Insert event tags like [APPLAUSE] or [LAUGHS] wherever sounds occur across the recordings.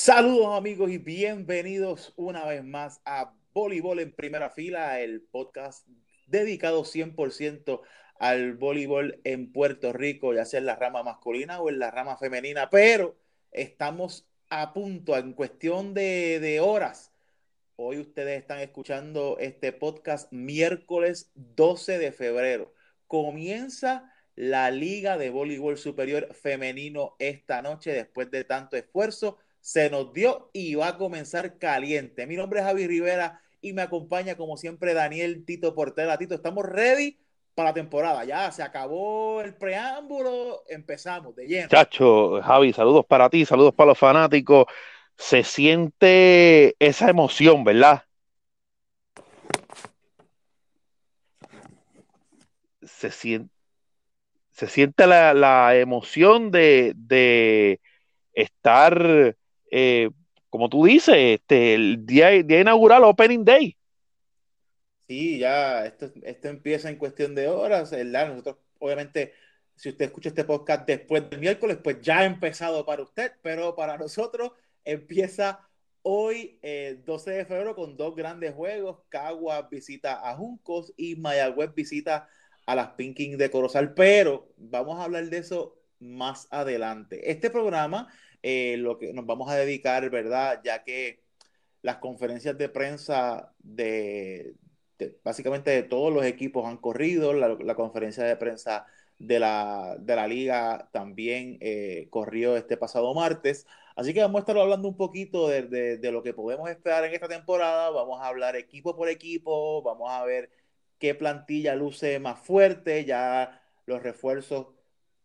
Saludos amigos y bienvenidos una vez más a Voleibol en Primera Fila, el podcast dedicado 100% al voleibol en Puerto Rico, ya sea en la rama masculina o en la rama femenina, pero estamos a punto, en cuestión de, de horas. Hoy ustedes están escuchando este podcast miércoles 12 de febrero. Comienza la Liga de Voleibol Superior Femenino esta noche después de tanto esfuerzo se nos dio y va a comenzar caliente. Mi nombre es Javi Rivera y me acompaña como siempre Daniel Tito Portela. Tito, estamos ready para la temporada. Ya se acabó el preámbulo, empezamos de lleno. Chacho, Javi, saludos para ti, saludos para los fanáticos. Se siente esa emoción, ¿verdad? Se siente, se siente la, la emoción de, de estar eh, como tú dices, este, el día, día inaugural, Opening Day. Sí, ya, esto, esto empieza en cuestión de horas, ¿verdad? Nosotros, obviamente, si usted escucha este podcast después del miércoles, pues ya ha empezado para usted, pero para nosotros empieza hoy, 12 eh, de febrero, con dos grandes juegos. Cagua visita a Juncos y Mayagüez visita a las Pinking de Corozal, pero vamos a hablar de eso más adelante. Este programa eh, lo que nos vamos a dedicar, ¿verdad? Ya que las conferencias de prensa de, básicamente de todos los equipos han corrido, la, conferencia de prensa de la, de la liga también eh, corrió este pasado martes. Así que vamos a estar hablando un poquito de, de, lo que podemos esperar en esta temporada. Vamos a hablar equipo por equipo, vamos a ver qué plantilla luce más fuerte, ya los refuerzos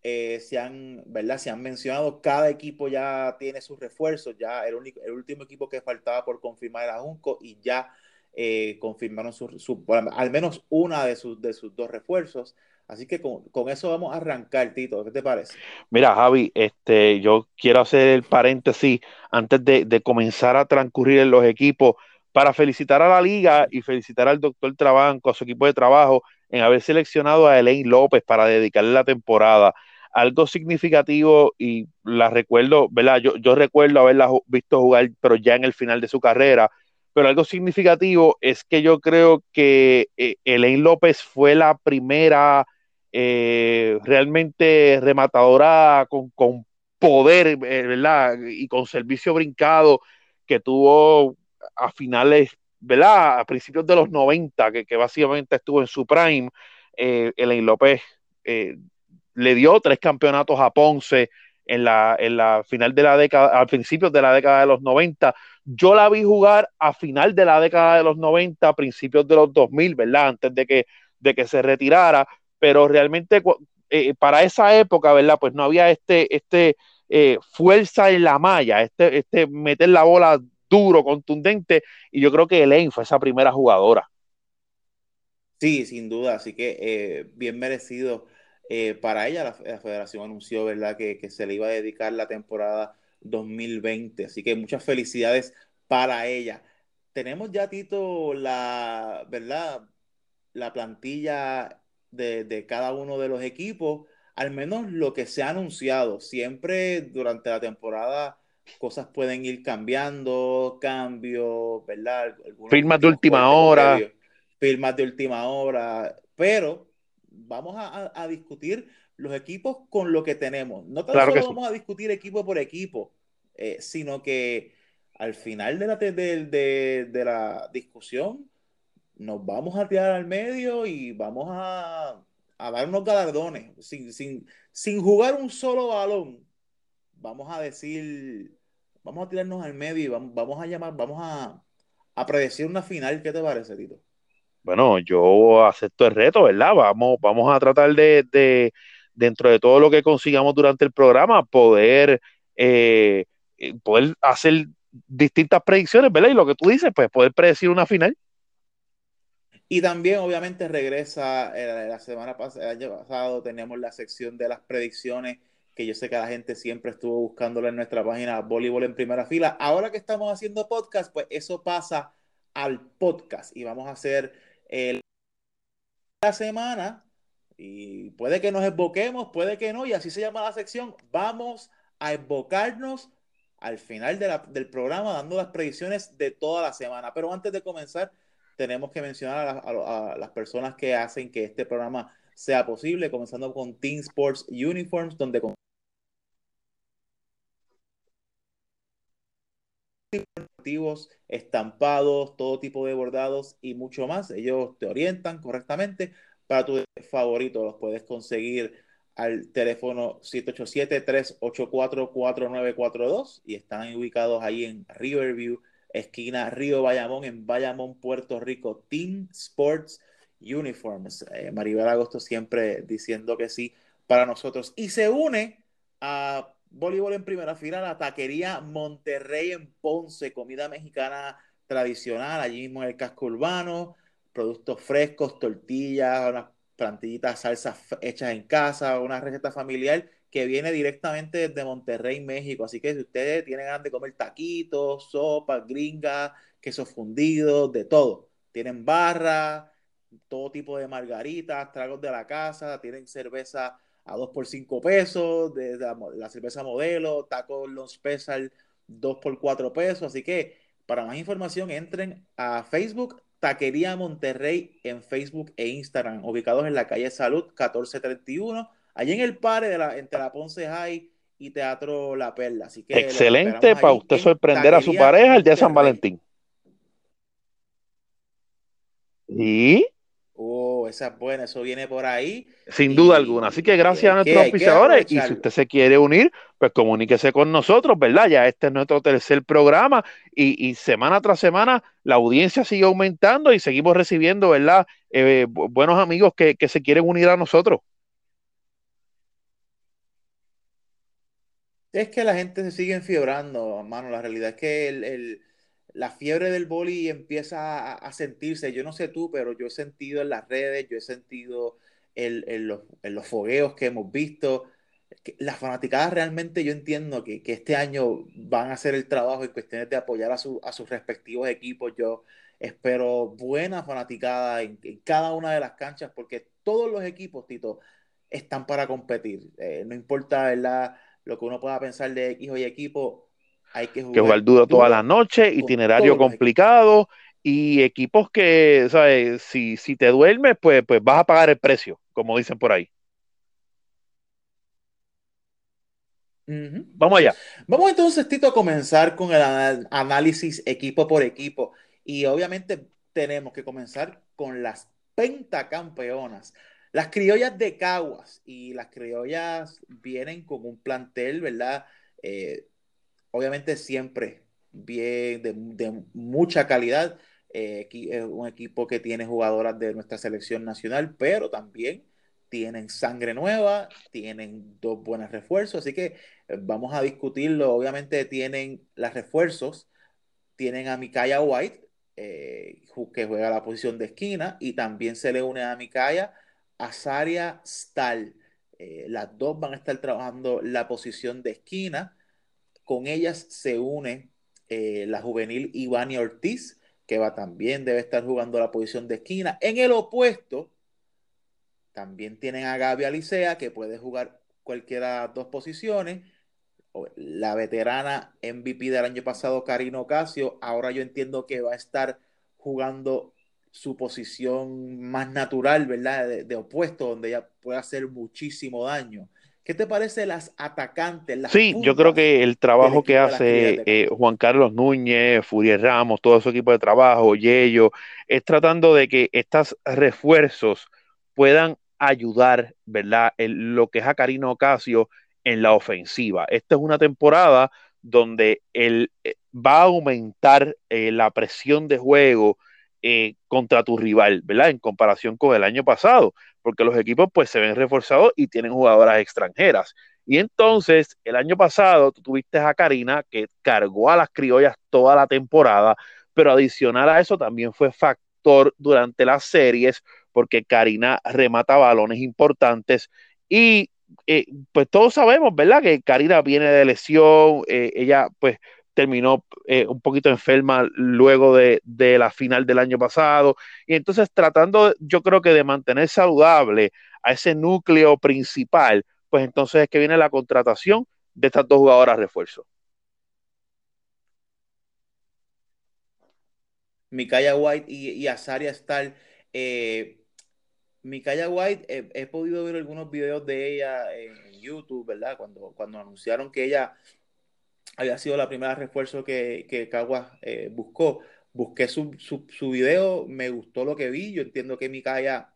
eh, se, han, ¿verdad? se han mencionado, cada equipo ya tiene sus refuerzos, ya el, el último equipo que faltaba por confirmar era Junco y ya eh, confirmaron su, al menos una de sus, de sus dos refuerzos. Así que con, eso vamos a arrancar, Tito. ¿Qué te parece? Mira, Javi, este, yo quiero hacer el paréntesis antes de, de comenzar a transcurrir en los equipos para felicitar a la liga y felicitar al doctor Trabanco, a su equipo de trabajo, en haber seleccionado a Elaine López para dedicarle la temporada algo significativo y la recuerdo, ¿verdad? Yo, yo recuerdo haberla visto jugar, pero ya en el final de su carrera. Pero algo significativo es que yo creo que eh, Elaine López fue la primera eh, realmente rematadora con, con poder, eh, ¿verdad? Y con servicio brincado que tuvo a finales, ¿verdad? A principios de los 90, que, que básicamente estuvo en su prime. Elaine López le dio tres campeonatos a Ponce en la, en la final de la década, al principio de la década de los 90. Yo la vi jugar a final de la década de los 90, principios de los 2000, ¿verdad? Antes de que, de que se retirara, pero realmente eh, para esa época, ¿verdad? Pues no había este, este eh, fuerza en la malla, este, este meter la bola duro, contundente, y yo creo que Elaine fue esa primera jugadora. Sí, sin duda, así que eh, bien merecido eh, para ella la, federación anunció, ¿verdad?, que, se le iba a dedicar la temporada 2020. Así que muchas felicidades para ella. Tenemos ya, Tito, la, ¿verdad?, la plantilla de, cada uno de los equipos, al menos lo que se ha anunciado. Siempre durante la temporada cosas pueden ir cambiando, cambios, ¿verdad? firmas de última hora. firmas de última hora, pero vamos a, discutir los equipos con lo que tenemos. No tan solo vamos a discutir equipo por equipo, eh, sino que al final de la, de, la discusión nos vamos a tirar al medio y vamos a, dar unos galardones sin, sin, sin jugar un solo balón. Vamos a decir, vamos a tirarnos al medio y vamos, vamos a llamar, vamos a, a predecir una final. ¿Qué te parece, Tito? Bueno, yo acepto el reto, ¿verdad? Vamos, vamos a tratar de, dentro de todo lo que consigamos durante el programa, poder, eh, eh, poder hacer distintas predicciones, ¿verdad? Y lo que tú dices, pues poder predecir una final. Y también, obviamente, regresa eh, la semana pasada, el año pasado, teníamos la sección de las predicciones, que yo sé que la gente siempre estuvo buscándola en nuestra página Voleibol en primera fila. Ahora que estamos haciendo podcast, pues eso pasa al podcast y vamos a hacer la semana y puede que nos evoquemos, puede que no, y así se llama la sección. Vamos a evocarnos al final del programa dando las predicciones de toda la semana. Pero antes de comenzar, tenemos que mencionar a, las personas que hacen que este programa sea posible, comenzando con Team Sports Uniforms, donde estampados, todo tipo de bordados y mucho más. Ellos te orientan correctamente para tu favorito. Los puedes conseguir al teléfono 787-384-4942 y están ubicados ahí en Riverview, esquina Río Bayamón, en Bayamón, Puerto Rico. Team Sports Uniforms. Eh, Maribel Agosto siempre diciendo que sí para nosotros. Y se une a voleibol en primera fila, la taquería Monterrey en Ponce, comida mexicana tradicional, allí mismo en el casco urbano, productos frescos, tortillas, unas plantillitas, salsas hechas en casa, una receta familiar que viene directamente desde Monterrey, México. Así que si ustedes tienen ganas de comer taquitos, sopas, gringas, quesos fundidos, de todo. Tienen barra, todo tipo de margaritas, tragos de la casa, tienen cerveza a 2 por 5 pesos, de la, cerveza modelo, tacos Long Special 2 por 4 pesos. Así que para más información entren a Facebook Taquería Monterrey en Facebook e Instagram, ubicados en la calle Salud 1431, allí en el pare de la, entre la Ponce High y Teatro La Perla. Así que Excelente para usted sorprender a su pareja el día de San Valentín. Y Oh, esa es buena, eso viene por ahí. Sin duda alguna. Así que gracias a nuestros auspiciadores. Y si usted se quiere unir, pues comuníquese con nosotros, ¿verdad? Ya este es nuestro tercer programa y, semana tras semana la audiencia sigue aumentando y seguimos recibiendo, ¿verdad? Eh, buenos amigos que, que se quieren unir a nosotros. Es que la gente se sigue enfiebrando, hermano. La realidad es que el la fiebre del boli empieza a, sentirse. Yo no sé tú, pero yo he sentido en las redes, yo he sentido en, los, fogueos que hemos visto. Que las fanaticadas realmente yo entiendo que, este año van a hacer el trabajo en cuestiones de apoyar a, sus respectivos equipos. Yo espero buena fanaticada en, cada una de las canchas porque todos los equipos, Tito, están para competir. Eh, no importa ¿verdad? lo que uno pueda pensar de X Y equipo, hay que jugar, duro, toda la noche, itinerario complicado y equipos que, ¿sabes? Si, si te duermes, pues, pues vas a pagar el precio, como dicen por ahí. Vamos allá. Vamos entonces, Tito, a comenzar con el análisis equipo por equipo. Y obviamente tenemos que comenzar con las pentacampeonas. Las criollas de Caguas. Y las criollas vienen con un plantel, ¿verdad? Eh, obviamente siempre bien, de, mucha calidad. Eh, es un equipo que tiene jugadoras de nuestra selección nacional, pero también tienen sangre nueva, tienen dos buenos refuerzos, así que eh, vamos a discutirlo. Obviamente tienen los refuerzos, tienen a Mikaya White, eh, que juega la posición de esquina, y también se le une a Mikaya a Saria Stahl. las dos van a estar trabajando la posición de esquina. Con ellas se une eh, la juvenil Ivani Ortiz, que va también debe estar jugando la posición de esquina. En el opuesto, también tienen a Gaby Alicea, que puede jugar cualquiera de las dos posiciones. La veterana MVP del año pasado, Karina Ocasio, ahora yo entiendo que va a estar jugando su posición más natural, ¿verdad? De, opuesto, donde ella puede hacer muchísimo daño. ¿Qué te parece las atacantes? sí, yo creo que el trabajo que hace eh, Juan Carlos Núñez, Furier Ramos, todo su equipo de trabajo, Yello, es tratando de que estos refuerzos puedan ayudar, ¿verdad? En lo que es a Karino Ocasio en la ofensiva. Esta es una temporada donde él eh, va a aumentar eh, la presión de juego contra tu rival, ¿verdad? En comparación con el año pasado porque los equipos pues se ven reforzados y tienen jugadoras extranjeras. Y entonces, el año pasado, tú tuviste a Karina que cargó a las criollas toda la temporada, pero adicional a eso también fue factor durante las series, porque Karina remata balones importantes y eh, pues todos sabemos, ¿verdad? Que Karina viene de lesión, eh, ella pues terminó eh, un poquito enferma luego de, de, la final del año pasado. Y entonces tratando, yo creo que de mantener saludable a ese núcleo principal, pues entonces es que viene la contratación de estas dos jugadoras refuerzo. Mikaya White y, y Azaria Star. Eh, Mikaya White, eh, he podido ver algunos videos de ella en YouTube, ¿verdad? Cuando, cuando anunciaron que ella había sido la primera refuerzo que, que Caguas eh, buscó. Busqué su, su, video, me gustó lo que vi. Yo entiendo que Mikaya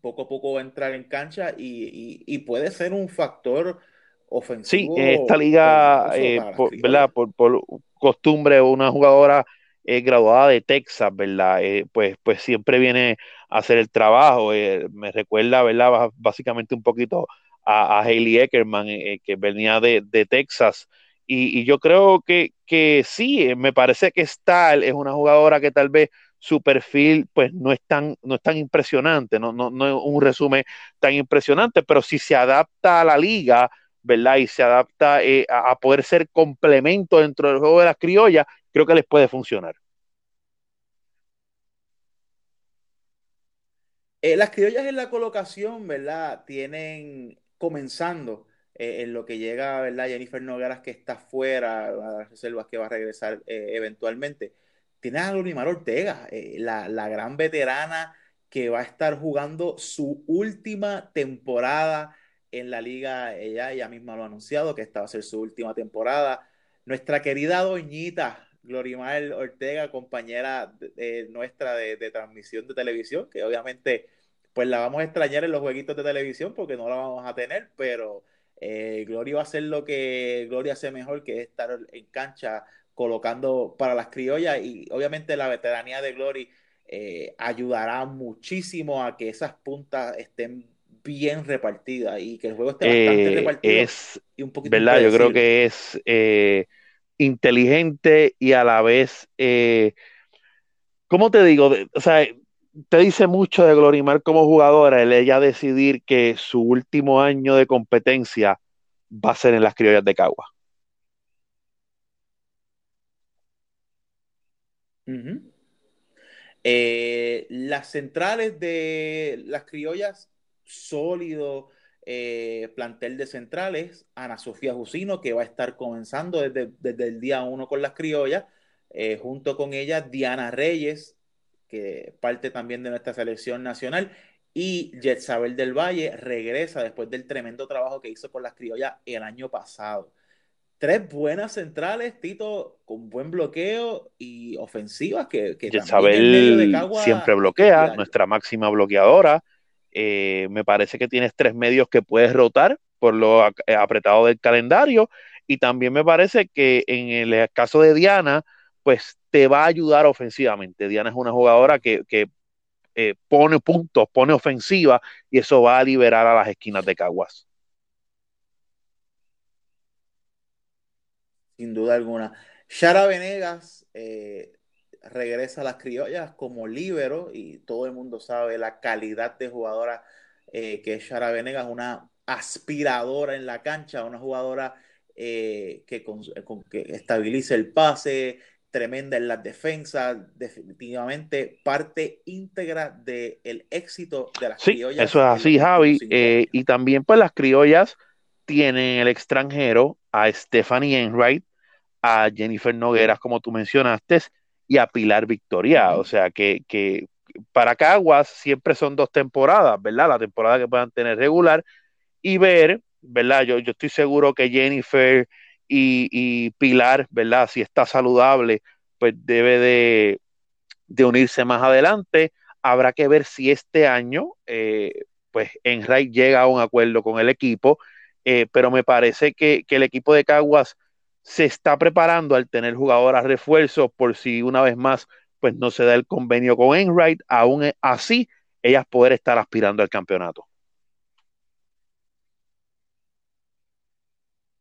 poco a poco va a entrar en cancha y, puede ser un factor ofensivo. Sí, esta liga, eh, por, ¿verdad? Por, por, costumbre, una jugadora eh, graduada de Texas, ¿verdad? pues, pues siempre viene a hacer el trabajo. me recuerda, ¿verdad? Básicamente un poquito a, a Hailey Eckerman, que venía de, de Texas y, yo creo que, que, sí, eh, me parece que Stahl es una jugadora que tal vez su perfil pues no es tan, no es tan impresionante, no, no, no es un resumen tan impresionante, pero si se adapta a la liga, ¿verdad? Y se adapta eh, a, poder ser complemento dentro del juego de las criollas, creo que les puede funcionar. Eh, las criollas en la colocación, ¿verdad? Tienen comenzando eh, en lo que llega, ¿verdad? Jennifer Nogueras que está fuera, a las reservas que va a regresar eh, eventualmente. Tienes a Glorimar Ortega, eh, la, gran veterana que va a estar jugando su última temporada en la liga. Ella, ella misma lo ha anunciado, que esta va a ser su última temporada. Nuestra querida doñita, Glorimar Ortega, compañera nuestra de, de, transmisión de televisión, que obviamente pues la vamos a extrañar en los jueguitos de televisión porque no la vamos a tener, pero eh, Gloria va a hacer lo que Gloria hace mejor, que es estar en cancha colocando para las criollas y obviamente la veteranía de Gloria eh, ayudará muchísimo a que esas puntas estén bien repartidas y que el juego esté bastante eh, repartido. Es, y un poquito ¿verdad? Yo creo que es inteligente y a la vez, ¿cómo te digo? O sea, te dice mucho de Glorimar como jugadora el ella decidir que su último año de competencia va a ser en las criollas de Cagua. Eh, las centrales de las criollas, sólido eh, plantel de centrales, Ana Sofía Jusino, que va a estar comenzando desde, el día uno con las criollas, eh, junto con ella Diana Reyes, que parte también de nuestra selección nacional. Y Jetsabel del Valle regresa después del tremendo trabajo que hizo con las criollas el año pasado. Tres buenas centrales, Tito, con buen bloqueo y ofensivas que, que Jetsabel siempre bloquea, nuestra máxima bloqueadora. Eh, me parece que tienes tres medios que puedes rotar por lo eh, apretado del calendario. Y también me parece que en el caso de Diana, pues te va a ayudar ofensivamente. Diana es una jugadora que, eh, pone puntos, pone ofensiva y eso va a liberar a las esquinas de Caguas. Sin duda alguna. Shara Venegas eh, regresa a las criollas como líbero y todo el mundo sabe la calidad de jugadora eh, que es Shara Venegas, una aspiradora en la cancha, una jugadora que, que estabiliza el pase, tremenda en las defensas, definitivamente parte íntegra del éxito de las sí, criollas. Eso es así, Javi. Eh, y también pues las criollas tienen el extranjero a Stephanie Enright, a Jennifer Nogueras, como tú mencionaste, y a Pilar Victoria. O sea que, que para Caguas siempre son dos temporadas, ¿verdad? La temporada que puedan tener regular y ver, ¿verdad? Yo, yo estoy seguro que Jennifer y, Pilar, ¿verdad? Si está saludable, pues debe de, unirse más adelante. Habrá que ver si este año, eh, pues Enright llega a un acuerdo con el equipo, eh, pero me parece que, el equipo de Caguas se está preparando al tener jugadoras refuerzos por si una vez más pues no se da el convenio con Enright, aún así ellas poder estar aspirando al campeonato.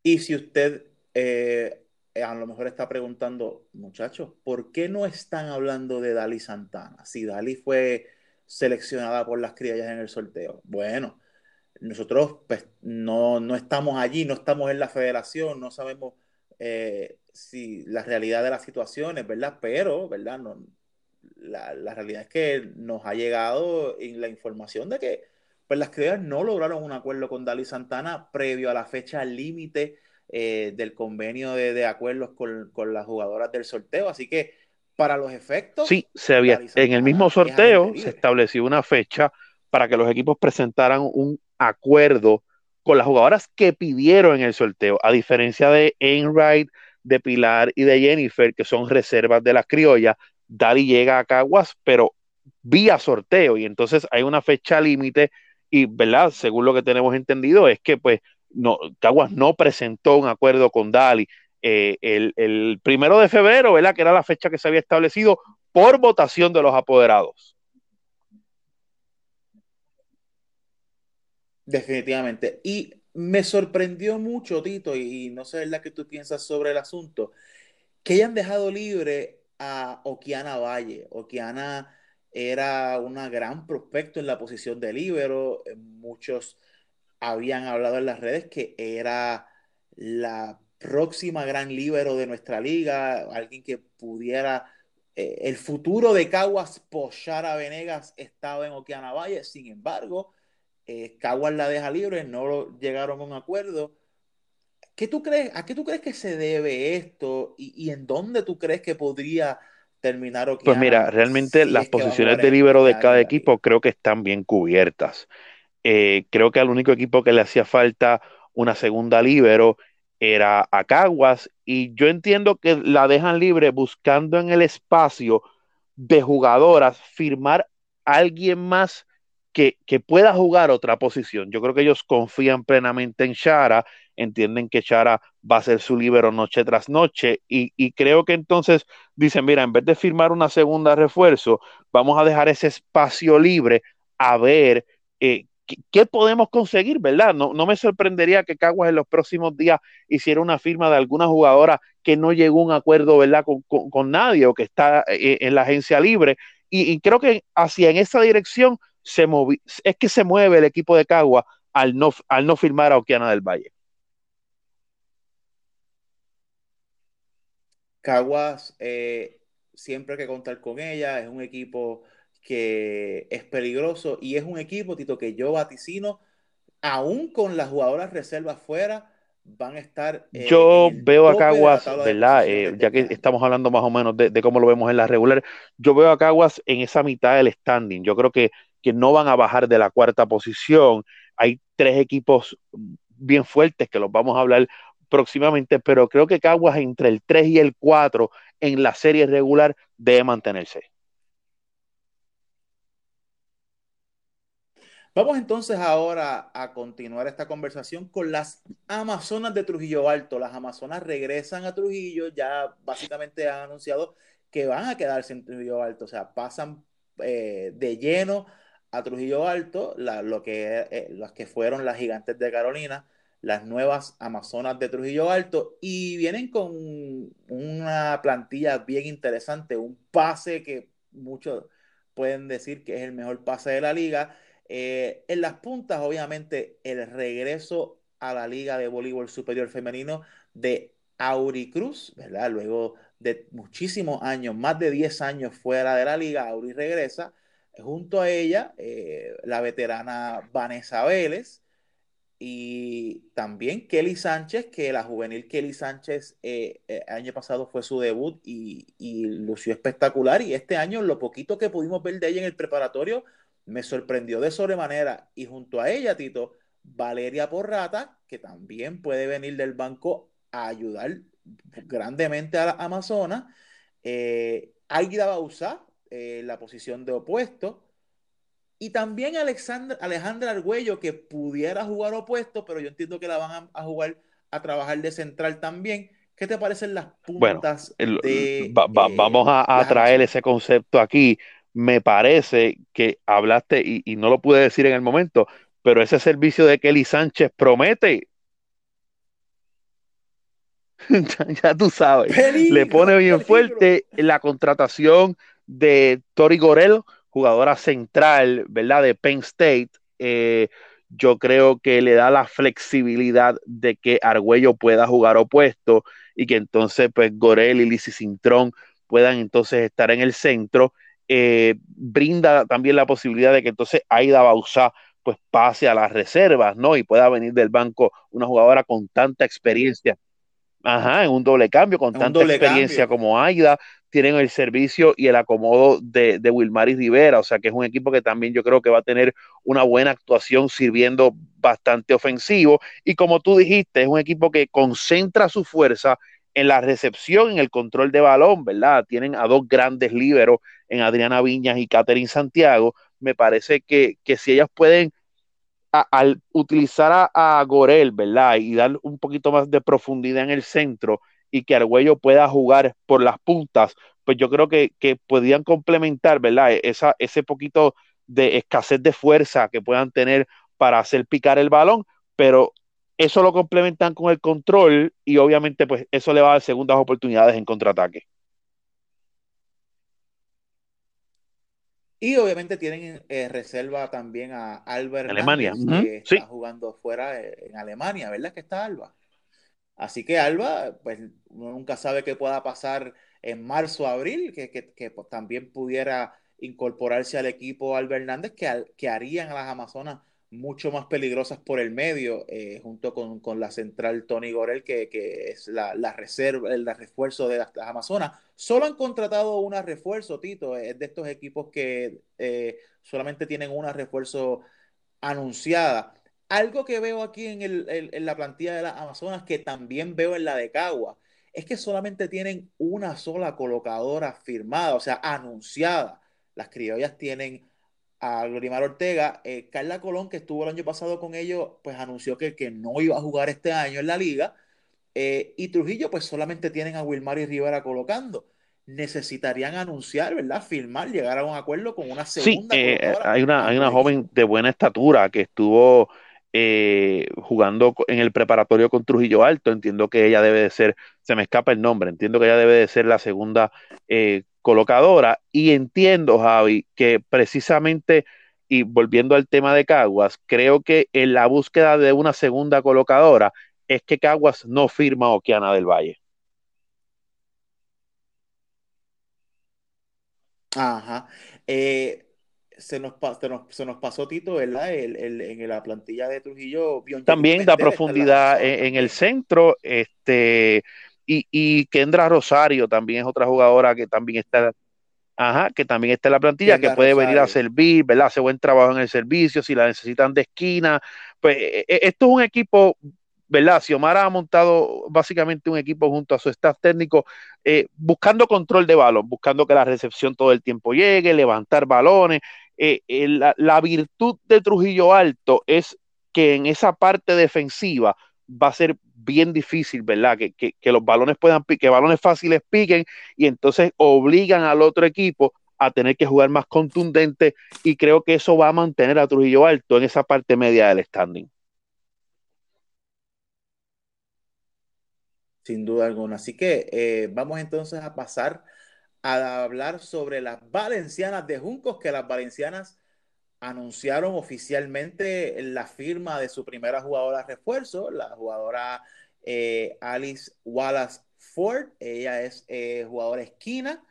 Y si usted eh, a lo mejor está preguntando, muchachos, ¿por qué no están hablando de Dali Santana? Si Dali fue seleccionada por las criollas en el sorteo. Bueno, nosotros pues, no, no estamos allí, no estamos en la federación, no sabemos eh, si la realidad de las situaciones, ¿verdad? Pero, ¿verdad? No, la, la, realidad es que nos ha llegado la información de que pues, las criollas no lograron un acuerdo con Dali Santana previo a la fecha límite eh, del convenio de, acuerdos con, las jugadoras del sorteo. Así que para los efectos. Sí, se había, en el mismo sorteo se estableció una fecha para que los equipos presentaran un acuerdo con las jugadoras que pidieron en el sorteo, a diferencia de Enright, de Pilar y de Jennifer, que son reservas de las criollas, Dali llega a Caguas, pero vía sorteo, y entonces hay una fecha límite, y verdad, según lo que tenemos entendido, es que pues no, Caguas no presentó un acuerdo con Dali eh, el, primero de febrero, ¿verdad? Que era la fecha que se había establecido por votación de los apoderados. Definitivamente. Y me sorprendió mucho, Tito, y no sé la que tú piensas sobre el asunto, que hayan dejado libre a Okiana Valle. Okiana era una gran prospecto en la posición de líbero. Muchos habían hablado en las redes que era la próxima gran líbero de nuestra liga, alguien que pudiera eh, el futuro de Caguas Pochara Venegas estaba en Okiana Valle, sin embargo, eh, Caguas la deja libre, no llegaron a un acuerdo. ¿Qué tú crees, ¿A qué tú crees que se debe esto y, en dónde tú crees que podría terminar Okiana? Pues mira, realmente las posiciones de libero de cada equipo creo que están bien cubiertas. Eh, creo que al único equipo que le hacía falta una segunda libero era a Caguas y yo entiendo que la dejan libre buscando en el espacio de jugadoras firmar a alguien más que, pueda jugar otra posición. Yo creo que ellos confían plenamente en Shara, entienden que Shara va a ser su libero noche tras noche y, y creo que entonces dicen, mira, en vez de firmar una segunda refuerzo, vamos a dejar ese espacio libre a ver eh, ¿qué podemos conseguir, verdad? No, no me sorprendería que Caguas en los próximos días hiciera una firma de alguna jugadora que no llegó a un acuerdo, ¿verdad? Con, nadie o que está eh, en la agencia libre. Y, creo que hacia en esa dirección se es que se mueve el equipo de Caguas al no, al no firmar a Oquiana del Valle. Caguas, eh, siempre hay que contar con ella, es un equipo que es peligroso y es un equipo, Tito, que yo vaticino, aún con las jugadoras reservas fuera, van a estar. Eh, yo veo a Caguas, ¿verdad? Eh, ya que estamos hablando más o menos de, cómo lo vemos en la regular, yo veo a Caguas en esa mitad del standing. Yo creo que, que no van a bajar de la cuarta posición. Hay tres equipos bien fuertes que los vamos a hablar próximamente, pero creo que Caguas entre el 3 y el 4 en la serie regular debe mantenerse. Vamos entonces ahora a continuar esta conversación con las Amazonas de Trujillo Alto. Las Amazonas regresan a Trujillo, ya básicamente han anunciado que van a quedarse en Trujillo Alto, o sea, pasan eh, de lleno a Trujillo Alto, lo que, eh, las que fueron las gigantes de Carolina, las nuevas Amazonas de Trujillo Alto, y vienen con una plantilla bien interesante, un pase que muchos pueden decir que es el mejor pase de la liga eh, en las puntas, obviamente, el regreso a la Liga de Voleibol Superior Femenino de Auri Cruz, ¿verdad? Luego de muchísimos años, más de 10 años fuera de la liga, Auri regresa. Junto a ella, eh, la veterana Vanessa Vélez y también Kelly Sánchez, que la juvenil Kelly Sánchez eh, año pasado fue su debut y, y lució espectacular. Y este año, lo poquito que pudimos ver de ella en el preparatorio, me sorprendió de sobremanera y junto a ella, Tito, Valeria Porrata, que también puede venir del banco a ayudar grandemente a la Amazonas. Eh, Aida Bausa, eh, la posición de opuesto. Y también Alexandra, Alejandra Argüello, que pudiera jugar opuesto, pero yo entiendo que la van a, jugar a trabajar de central también. ¿Qué te parecen las puntas de, eh, vamos a, traer ese concepto aquí me parece que hablaste y, no lo pude decir en el momento, pero ese servicio de Kelly Sánchez promete. [LAUGHS] ya, tú sabes, le pone bien fuerte la contratación de Tori Gorel, jugadora central, ¿verdad? De Penn State. Eh, yo creo que le da la flexibilidad de que Argüello pueda jugar opuesto y que entonces pues Gorel y Lizzie Cintrón puedan entonces estar en el centro eh, brinda también la posibilidad de que entonces Aida Bausá pues pase a las reservas, ¿no? Y pueda venir del banco una jugadora con tanta experiencia. Ajá, en un doble cambio, con tanta experiencia como Aida, tienen el servicio y el acomodo de, de Wilmar y Rivera, o sea que es un equipo que también yo creo que va a tener una buena actuación sirviendo bastante ofensivo y como tú dijiste, es un equipo que concentra su fuerza en la recepción, en el control de balón, ¿verdad? Tienen a dos grandes líberos en Adriana Viñas y Catherine Santiago. Me parece que, que si ellas pueden al utilizar a, Gorel, ¿verdad? Y dar un poquito más de profundidad en el centro y que Argüello pueda jugar por las puntas, pues yo creo que, que podrían complementar, ¿verdad? Esa, ese poquito de escasez de fuerza que puedan tener para hacer picar el balón, pero eso lo complementan con el control y obviamente pues eso le va a dar segundas oportunidades en contraataque. Y obviamente tienen eh, reserva también a Albert Alemania, que está jugando fuera en Alemania, ¿verdad? Que está Alba. Así que Alba, pues uno nunca sabe qué pueda pasar en marzo o abril, que, que, que pues, también pudiera incorporarse al equipo Albert Hernández, que, que harían a las Amazonas mucho más peligrosas por el medio, eh, junto con, con, la central Tony Gorel, que, que es la, la, reserva, el refuerzo de las, Amazonas. Solo han contratado una refuerzo, Tito, es de estos equipos que eh, solamente tienen una refuerzo anunciada. Algo que veo aquí en, el, en, en, la plantilla de las Amazonas, que también veo en la de Cagua, es que solamente tienen una sola colocadora firmada, o sea, anunciada. Las criollas tienen a Glorimar Ortega. Eh, Carla Colón, que estuvo el año pasado con ellos, pues anunció que, que no iba a jugar este año en la liga. Eh, y Trujillo, pues solamente tienen a Wilmar y Rivera colocando. Necesitarían anunciar, ¿verdad? Firmar, llegar a un acuerdo con una segunda. Sí, eh, hay, una, hay una joven de buena estatura que estuvo jugando en el preparatorio con Trujillo Alto. Entiendo que ella debe de ser, se me escapa el nombre, entiendo que ella debe de ser la segunda colocadora y entiendo, Javi, que precisamente, y volviendo al tema de Caguas, creo que en la búsqueda de una segunda colocadora es que Caguas no firma a Okeana del Valle. Ajá. Eh, se, nos, se, nos, se nos, pasó Tito, ¿verdad? El, el, en la plantilla de Trujillo. También da profundidad en, en, el centro. Este, y, y Kendra Rosario también es otra jugadora que también está, ajá, que también está en la plantilla, que puede Rosario. venir a servir, ¿verdad? Hace buen trabajo en el servicio, si la necesitan de esquina. Pues e, e, esto es un equipo, ¿verdad? Xiomara ha montado básicamente un equipo junto a su staff técnico, eh, buscando control de balón, buscando que la recepción todo el tiempo llegue, levantar balones. Eh, eh, la, la virtud de Trujillo Alto es que en esa parte defensiva va a ser bien difícil, ¿verdad? Que, que, que, los balones puedan, que balones fáciles piquen y entonces obligan al otro equipo a tener que jugar más contundente y creo que eso va a mantener a Trujillo Alto en esa parte media del standing. Sin duda alguna. Así que eh, vamos entonces a pasar a hablar sobre las valencianas de Juncos, que las valencianas anunciaron oficialmente la firma de su primera jugadora refuerzo, la jugadora eh, Alice Wallace Ford. Ella es eh, jugadora esquina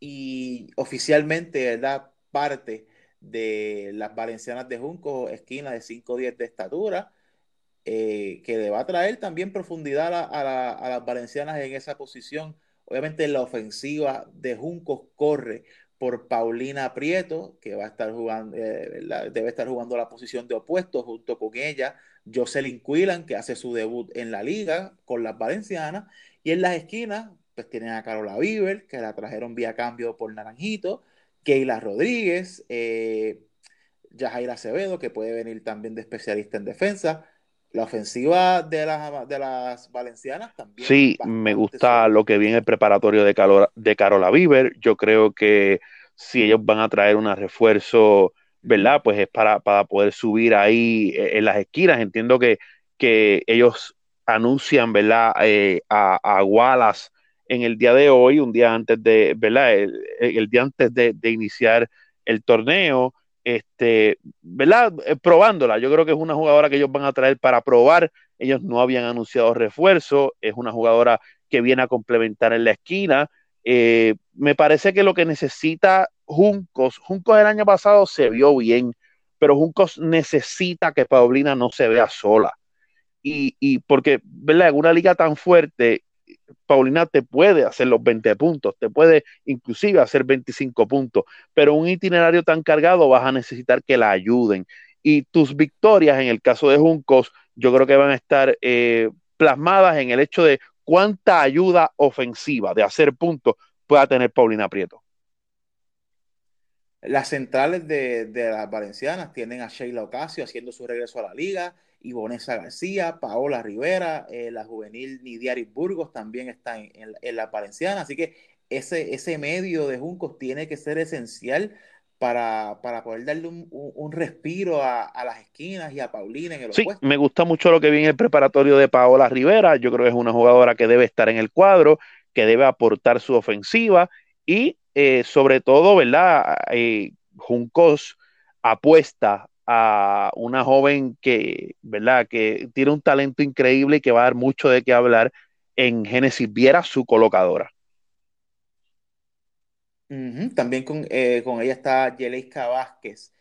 y oficialmente, ¿verdad? Parte de las Valencianas de Junco, esquina de 5'10 de estatura, eh, que le va a traer también profundidad a, a, la, a, las Valencianas en esa posición. Obviamente la ofensiva de Juncos corre por Paulina Prieto, que va a estar jugando, eh, debe estar jugando la posición de opuesto junto con ella, Jocelyn Quillan, que hace su debut en la liga con las valencianas, y en las esquinas, pues tienen a Carola Bieber, que la trajeron vía cambio por Naranjito, Keila Rodríguez, eh, Yajaira Acevedo, que puede venir también de especialista en defensa. La ofensiva de las, de las valencianas también. Sí, me gusta lo que viene el preparatorio de, Carola, de Carola Bieber. Yo creo que si ellos van a traer un refuerzo, ¿verdad? Pues es para, para poder subir ahí eh, en las esquinas. Entiendo que, que ellos anuncian, ¿verdad? Eh, a, a, Wallace en el día de hoy, un día antes de, ¿verdad? El, el día antes de, de, iniciar el torneo, este, ¿verdad? Eh, probándola. Yo creo que es una jugadora que ellos van a traer para probar. Ellos no habían anunciado refuerzo. Es una jugadora que viene a complementar en la esquina. Eh, me parece que lo que necesita Juncos, Juncos el año pasado se vio bien, pero Juncos necesita que Paulina no se vea sola. Y, y porque, ¿verdad? En una liga tan fuerte, Paulina te puede hacer los 20 puntos, te puede inclusive hacer 25 puntos, pero un itinerario tan cargado vas a necesitar que la ayuden. Y tus victorias, en el caso de Juncos, yo creo que van a estar eh, plasmadas en el hecho de cuánta ayuda ofensiva de hacer puntos pueda tener Paulina Prieto. Las centrales de, las valencianas tienen a Sheila Ocasio haciendo su regreso a la liga, Ivonesa García, Paola Rivera, eh, la juvenil Nidiaris Burgos también está en, la valenciana, así que ese, ese medio de Juncos tiene que ser esencial para, poder darle un, respiro a, las esquinas y a Paulina en el Sí, me gusta mucho lo que vi en el preparatorio de Paola Rivera. Yo creo que es una jugadora que debe estar en el cuadro, que debe aportar su ofensiva y eh, sobre todo, ¿verdad? Eh, Juncos apuesta a una joven que, ¿verdad? Que tiene un talento increíble y que va a dar mucho de qué hablar en Génesis Viera, su colocadora. También eh, con, ella está Yeleisca Vázquez.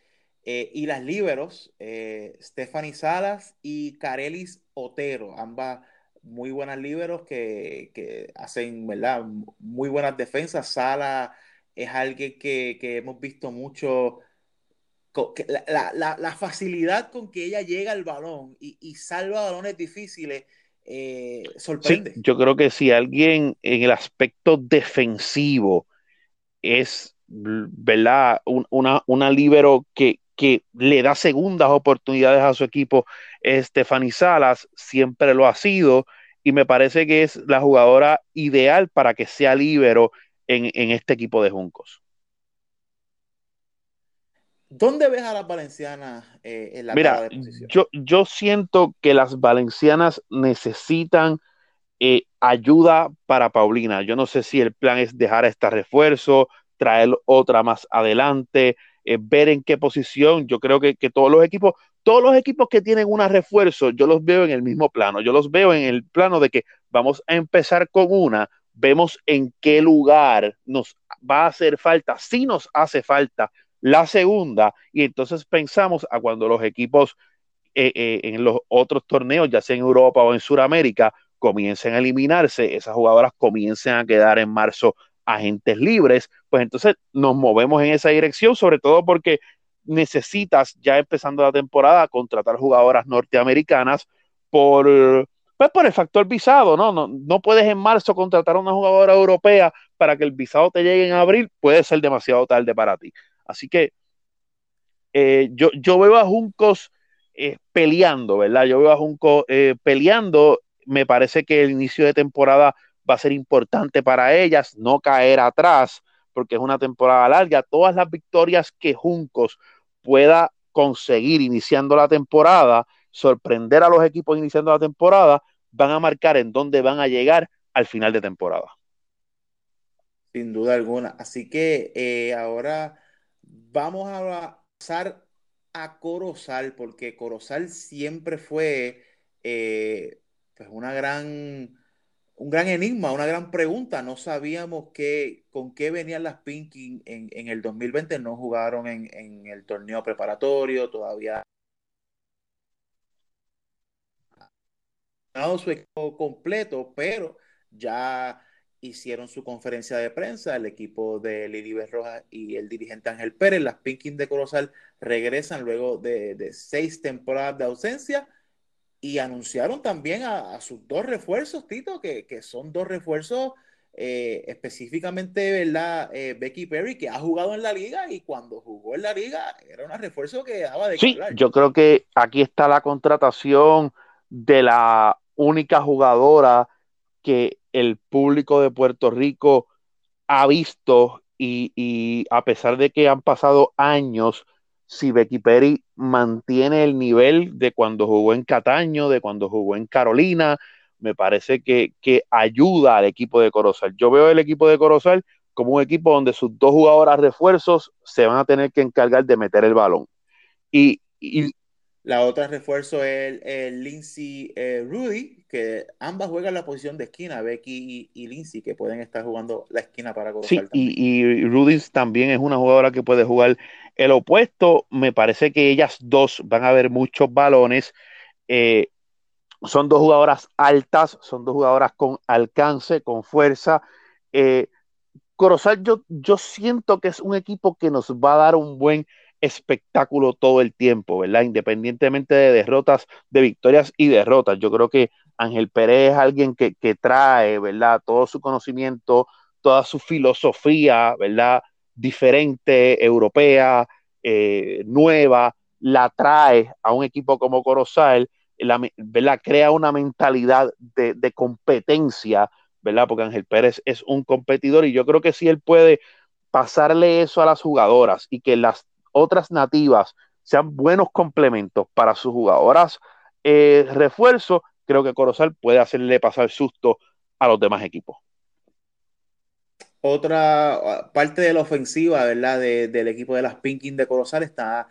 Eh, y las líberos, eh, Stephanie Salas y Carelis Otero, ambas muy buenas líberos que, hacen ¿verdad? muy buenas defensas. Sala es alguien que, hemos visto mucho, la, facilidad con que ella llega al balón y, salva balones difíciles. sorprende. yo creo que si alguien en el aspecto defensivo es, ¿verdad? una, una libero que, que le da segundas oportunidades a su equipo. Stephanie Salas siempre lo ha sido y me parece que es la jugadora ideal para que sea libero en, este equipo de Juncos. ¿Dónde ves a las valencianas eh, en la Mira, de posición? Yo, yo siento que las valencianas necesitan eh, ayuda para Paulina. Yo no sé si el plan es dejar este refuerzo, traer otra más adelante, eh, ver en qué posición. Yo creo que, todos los equipos, todos los equipos que tienen una refuerzo, yo los veo en el mismo plano. Yo los veo en el plano de que vamos a empezar con una, vemos en qué lugar nos va a hacer falta, si nos hace falta la segunda, y entonces pensamos a cuando los equipos eh, en los otros torneos, ya sea en Europa o en Sudamérica, comiencen a eliminarse, esas jugadoras comiencen a quedar en marzo agentes libres, pues entonces nos movemos en esa dirección, sobre todo porque necesitas ya empezando la temporada contratar jugadoras norteamericanas por, pues por el factor visado, ¿no? ¿no? No puedes en marzo contratar a una jugadora europea para que el visado te llegue en abril, puede ser demasiado tarde para ti. Así que eh, yo, yo veo a Juncos eh, peleando, ¿verdad? Yo veo a Juncos eh, peleando me parece que el inicio de temporada va a ser importante para ellas, no caer atrás, porque es una temporada larga. Todas las victorias que Juncos pueda conseguir iniciando la temporada, sorprender a los equipos iniciando la temporada, van a marcar en dónde van a llegar al final de temporada. Sin duda alguna. Así que eh, ahora vamos a pasar a Corozal, porque Corozal siempre fue eh, pues una gran, un gran enigma, una gran pregunta. No sabíamos qué, con qué venían las Pinky en, en el 2020. No jugaron en, en el torneo preparatorio, todavía su equipo completo, pero ya hicieron su conferencia de prensa, el equipo de Lili Rojas y el dirigente Ángel Pérez, las Pinky de Corozal regresan luego de, de, seis temporadas de ausencia y anunciaron también a, sus dos refuerzos, Tito, que, son dos refuerzos eh, específicamente, ¿verdad? Eh, Becky Perry, que ha jugado en la liga y cuando jugó en la liga era un refuerzo que daba de Sí, yo creo que aquí está la contratación de la única jugadora que el público de Puerto Rico ha visto y, a pesar de que han pasado años, si Becky Perry mantiene el nivel de cuando jugó en Cataño, de cuando jugó en Carolina, me parece que, ayuda al equipo de Corozal. Yo veo el equipo de Corozal como un equipo donde sus dos jugadoras refuerzos se van a tener que encargar de meter el balón. Y, la otra refuerzo es el, Lindsay eh, Rudy, que ambas juegan la posición de esquina, Becky y, Lindsay, que pueden estar jugando la esquina para Corozal. Sí, y, y Rudy también es una jugadora que puede jugar el opuesto, me parece que ellas dos van a ver muchos balones. Eh, son dos jugadoras altas, son dos jugadoras con alcance, con fuerza. Eh, Corozal, yo, yo siento que es un equipo que nos va a dar un buen espectáculo todo el tiempo, ¿verdad? Independientemente de derrotas, de victorias y derrotas. Yo creo que Ángel Pérez es alguien que, que trae, ¿verdad? Todo su conocimiento, toda su filosofía, ¿verdad? Diferente, europea, eh, nueva, la trae a un equipo como Corozal, la, ¿verdad? Crea una mentalidad de, de competencia, ¿verdad? Porque Ángel Pérez es un competidor y yo creo que si él puede pasarle eso a las jugadoras y que las otras nativas sean buenos complementos para sus jugadoras eh, refuerzo, creo que Corozal puede hacerle pasar susto a los demás equipos. Otra parte de la ofensiva, ¿verdad? del equipo de las Pinkin de Corozal está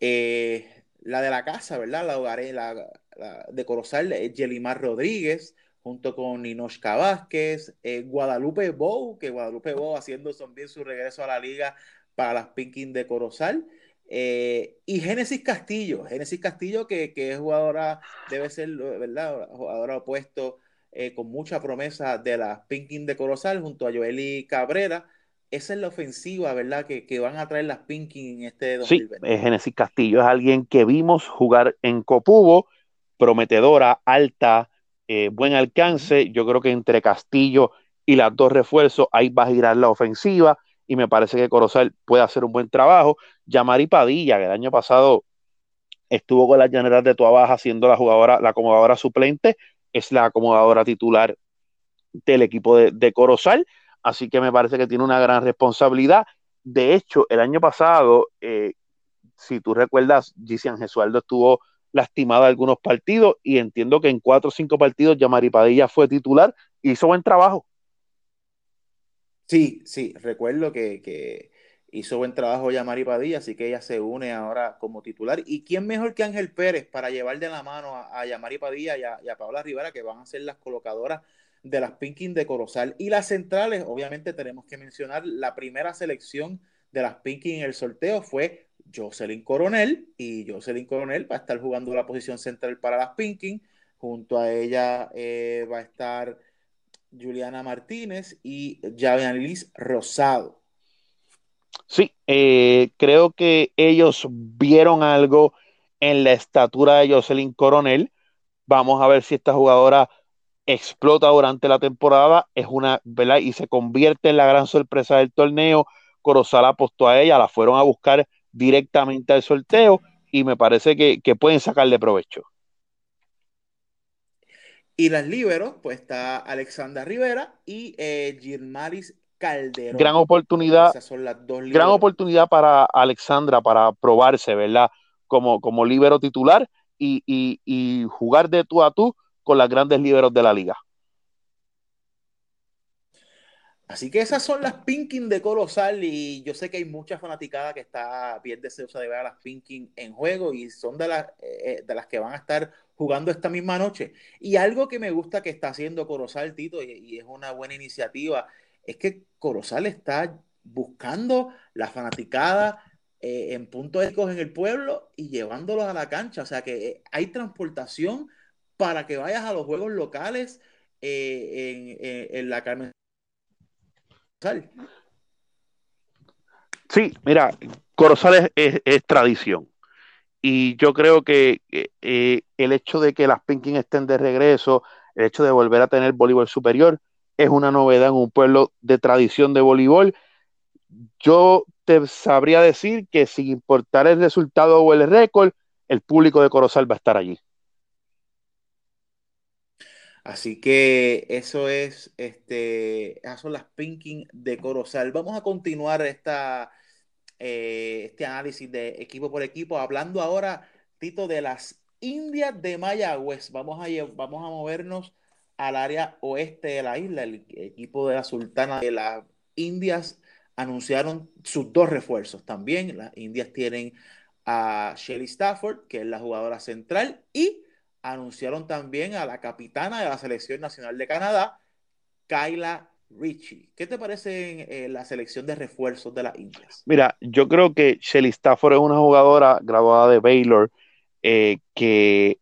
eh, la de la casa, ¿verdad? La, la, de Corozal, Yelimar Rodríguez, junto con Ninoshka Vázquez, eh, Guadalupe Bow, que Guadalupe Bow haciendo también su regreso a la liga para las Pinkin de Corozal. Eh, y Génesis Castillo, Génesis Castillo que, que, es jugadora, debe ser, ¿verdad? Jugadora opuesto eh, con mucha promesa de las Pinkin de Corozal junto a Joeli Cabrera. Esa es la ofensiva, ¿verdad? Que, que van a traer las Pinkin en este 2020. Sí, Génesis Castillo es alguien que vimos jugar en Copubo, prometedora, alta, eh, buen alcance. Yo creo que entre Castillo y las dos refuerzos ahí va a girar la ofensiva y me parece que Corozal puede hacer un buen trabajo. Yamari Padilla, que el año pasado estuvo con las llaneras de Tuabaja siendo la jugadora, la acomodadora suplente, es la acomodadora titular del equipo de, Corozal, así que me parece que tiene una gran responsabilidad. De hecho, el año pasado, eh, si tú recuerdas, Gisian Gesualdo estuvo lastimado algunos partidos y entiendo que en cuatro o cinco partidos Yamari Padilla fue titular y hizo buen trabajo. Sí, sí, recuerdo que, hizo buen trabajo ya Mari Padilla, así que ella se une ahora como titular. ¿Y quién mejor que Ángel Pérez para llevar de la mano a, a Yamari Padilla y a, Paula Rivera, que van a ser las colocadoras de las Pinkin de Corozal? Y las centrales, obviamente tenemos que mencionar, la primera selección de las Pinkin en el sorteo fue Jocelyn Coronel, y Jocelyn Coronel va a estar jugando la posición central para las Pinkin. Junto a ella eh, va a estar Juliana Martínez y Liz Rosado. Sí, eh, creo que ellos vieron algo en la estatura de Jocelyn Coronel. Vamos a ver si esta jugadora explota durante la temporada. Es una, ¿verdad? Y se convierte en la gran sorpresa del torneo. Corozal apostó a ella, la fueron a buscar directamente al sorteo y me parece que, que pueden sacarle provecho. Y las liberos, pues está Alexandra Rivera y eh, Gilmaris Calderón. Gran oportunidad. son las dos gran oportunidad para Alexandra para probarse, ¿verdad? Como, como libero titular y, y, jugar de tú a tú con las grandes liberos de la liga. Así que esas son las Pinkin de Colosal y yo sé que hay mucha fanaticada que está bien deseosa de ver a las Pinkin en juego y son de las, eh, de las que van a estar jugando esta misma noche. Y algo que me gusta que está haciendo Corozal, Tito, y, es una buena iniciativa, es que Corozal está buscando la fanaticada eh, en puntos en el pueblo y llevándolos a la cancha. O sea que eh, hay transportación para que vayas a los juegos locales eh, en, la Carmen. Sí, mira, Corozal es tradición. Y yo creo que eh, el hecho de que las Pinkin estén de regreso, el hecho de volver a tener voleibol superior, es una novedad en un pueblo de tradición de voleibol. Yo te sabría decir que sin importar el resultado o el récord, el público de Corozal va a estar allí. Así que eso es, este, esas son las Pinkin de Corozal. Vamos a continuar esta, eh, este análisis de equipo por equipo. Hablando ahora, Tito, de las Indias de Mayagüez. Vamos a, vamos a movernos al área oeste de la isla. El equipo de la Sultana de las Indias anunciaron sus dos refuerzos también. Las Indias tienen a Shelly Stafford, que es la jugadora central, y anunciaron también a la capitana de la Selección Nacional de Canadá, Kyla Richie. ¿Qué te parece en, la selección de refuerzos de las Indias? Mira, yo creo que Shelly Stafford es una jugadora graduada de Baylor eh, que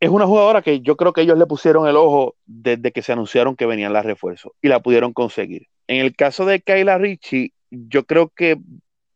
es una jugadora que yo creo que ellos le pusieron el ojo desde que se anunciaron que venían las refuerzos y la pudieron conseguir. En el caso de Kayla Richie, yo creo que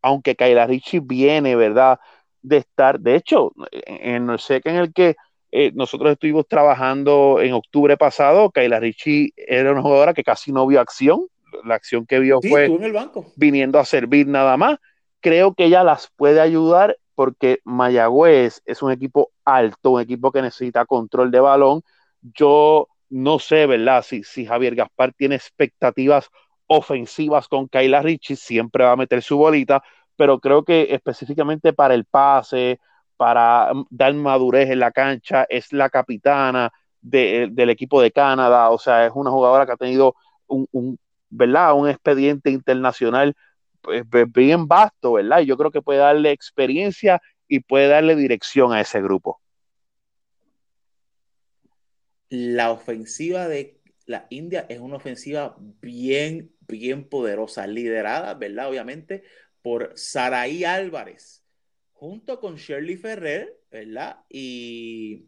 aunque Kayla Richie viene, ¿verdad? De estar, de hecho, en el sé en el que eh, nosotros estuvimos trabajando en octubre pasado, Kayla Richie era una jugadora que casi no vio acción. La acción que vio fue en el banco. viniendo a servir nada más. Creo que ella las puede ayudar porque Mayagüez es un equipo alto, un equipo que necesita control de balón. Yo no sé, ¿verdad? Si, si Javier Gaspar tiene expectativas ofensivas con Kayla Richie, siempre va a meter su bolita, pero creo que específicamente para el pase, para mm, dar madurez en la cancha, es la capitana del equipo de Canadá, o sea, es una jugadora que ha tenido un, ¿verdad? un expediente internacional pues, pues, bien vasto, ¿verdad? Y yo creo que puede darle experiencia y puede darle dirección a ese grupo. La ofensiva de la India es una ofensiva bien, bien poderosa, liderada, ¿verdad? Obviamente por Saraí Álvarez junto con Shirley Ferrer, ¿verdad? Y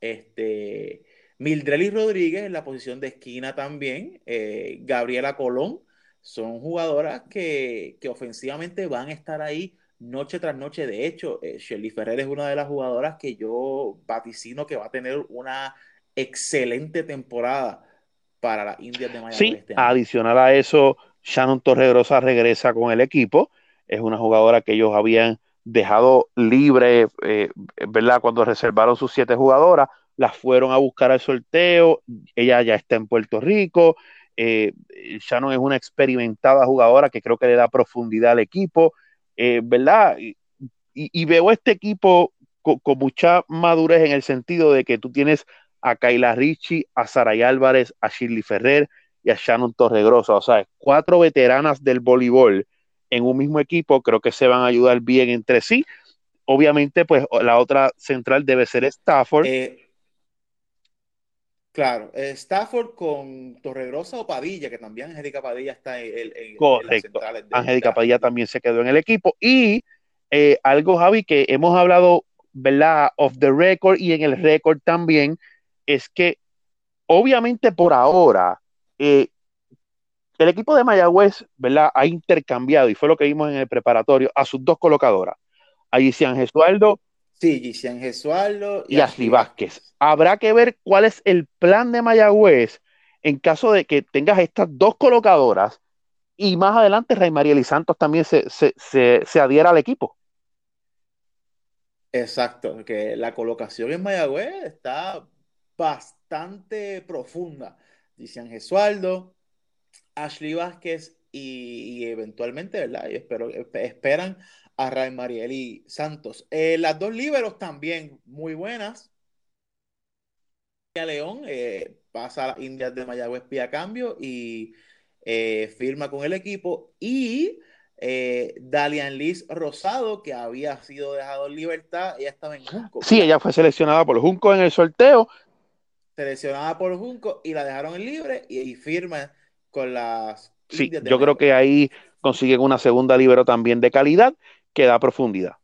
este, Mildrelly Rodríguez en la posición de esquina también, eh, Gabriela Colón, son jugadoras que, ofensivamente van a estar ahí noche tras noche. De hecho, eh, Shirley Ferrer es una de las jugadoras que yo vaticino que va a tener una excelente temporada para las Indias de Miami. Sí, este adicional a eso, Shannon Torregrosa regresa con el equipo. Es una jugadora que ellos habían dejado libre, eh, ¿verdad? Cuando reservaron sus siete jugadoras, las fueron a buscar al sorteo, ella ya está en Puerto Rico, eh, Shannon es una experimentada jugadora que creo que le da profundidad al equipo, eh, ¿verdad? Y, veo este equipo con, mucha madurez en el sentido de que tú tienes a Kayla Richie, a Saray Álvarez, a Shirley Ferrer y a Shannon Torregrosa, o sea, cuatro veteranas del voleibol en un mismo equipo, creo que se van a ayudar bien entre sí. Obviamente, pues la otra central debe ser Stafford. Eh, claro, Stafford con Torregrosa o Padilla, que también Angélica Padilla está en, en, Correcto. Angélica Padilla también se quedó en el equipo. Y eh, algo, Javi, que hemos hablado, ¿verdad? Of the record y en el record también, es que obviamente por ahora, eh, el equipo de Mayagüez, ¿verdad? Ha intercambiado, y fue lo que vimos en el preparatorio, a sus dos colocadoras, a Gisian Gesualdo. Sí, Gisian Gesualdo y, Ashley Vázquez. Habrá que ver cuál es el plan de Mayagüez en caso de que tengas estas dos colocadoras y más adelante Rey Mariel Santos también se, se adhiera al equipo. Exacto, que la colocación en Mayagüez está bastante profunda. Gisian Gesualdo, Ashley Vázquez y, eventualmente, ¿verdad? Y espero, esperan a Ray Marieli Santos. Eh, las dos líberos también muy buenas. León eh, pasa a las Indias de Mayagüez a cambio y eh, firma con el equipo. Y Dalian Liz Rosado, que había sido dejado en libertad, ella estaba en Junco. Sí, ella fue seleccionada por Junco en el sorteo. Seleccionada por Junco y la dejaron en libre y firma con las... Sí, yo creo que ahí consiguen una segunda libero también de calidad que da profundidad.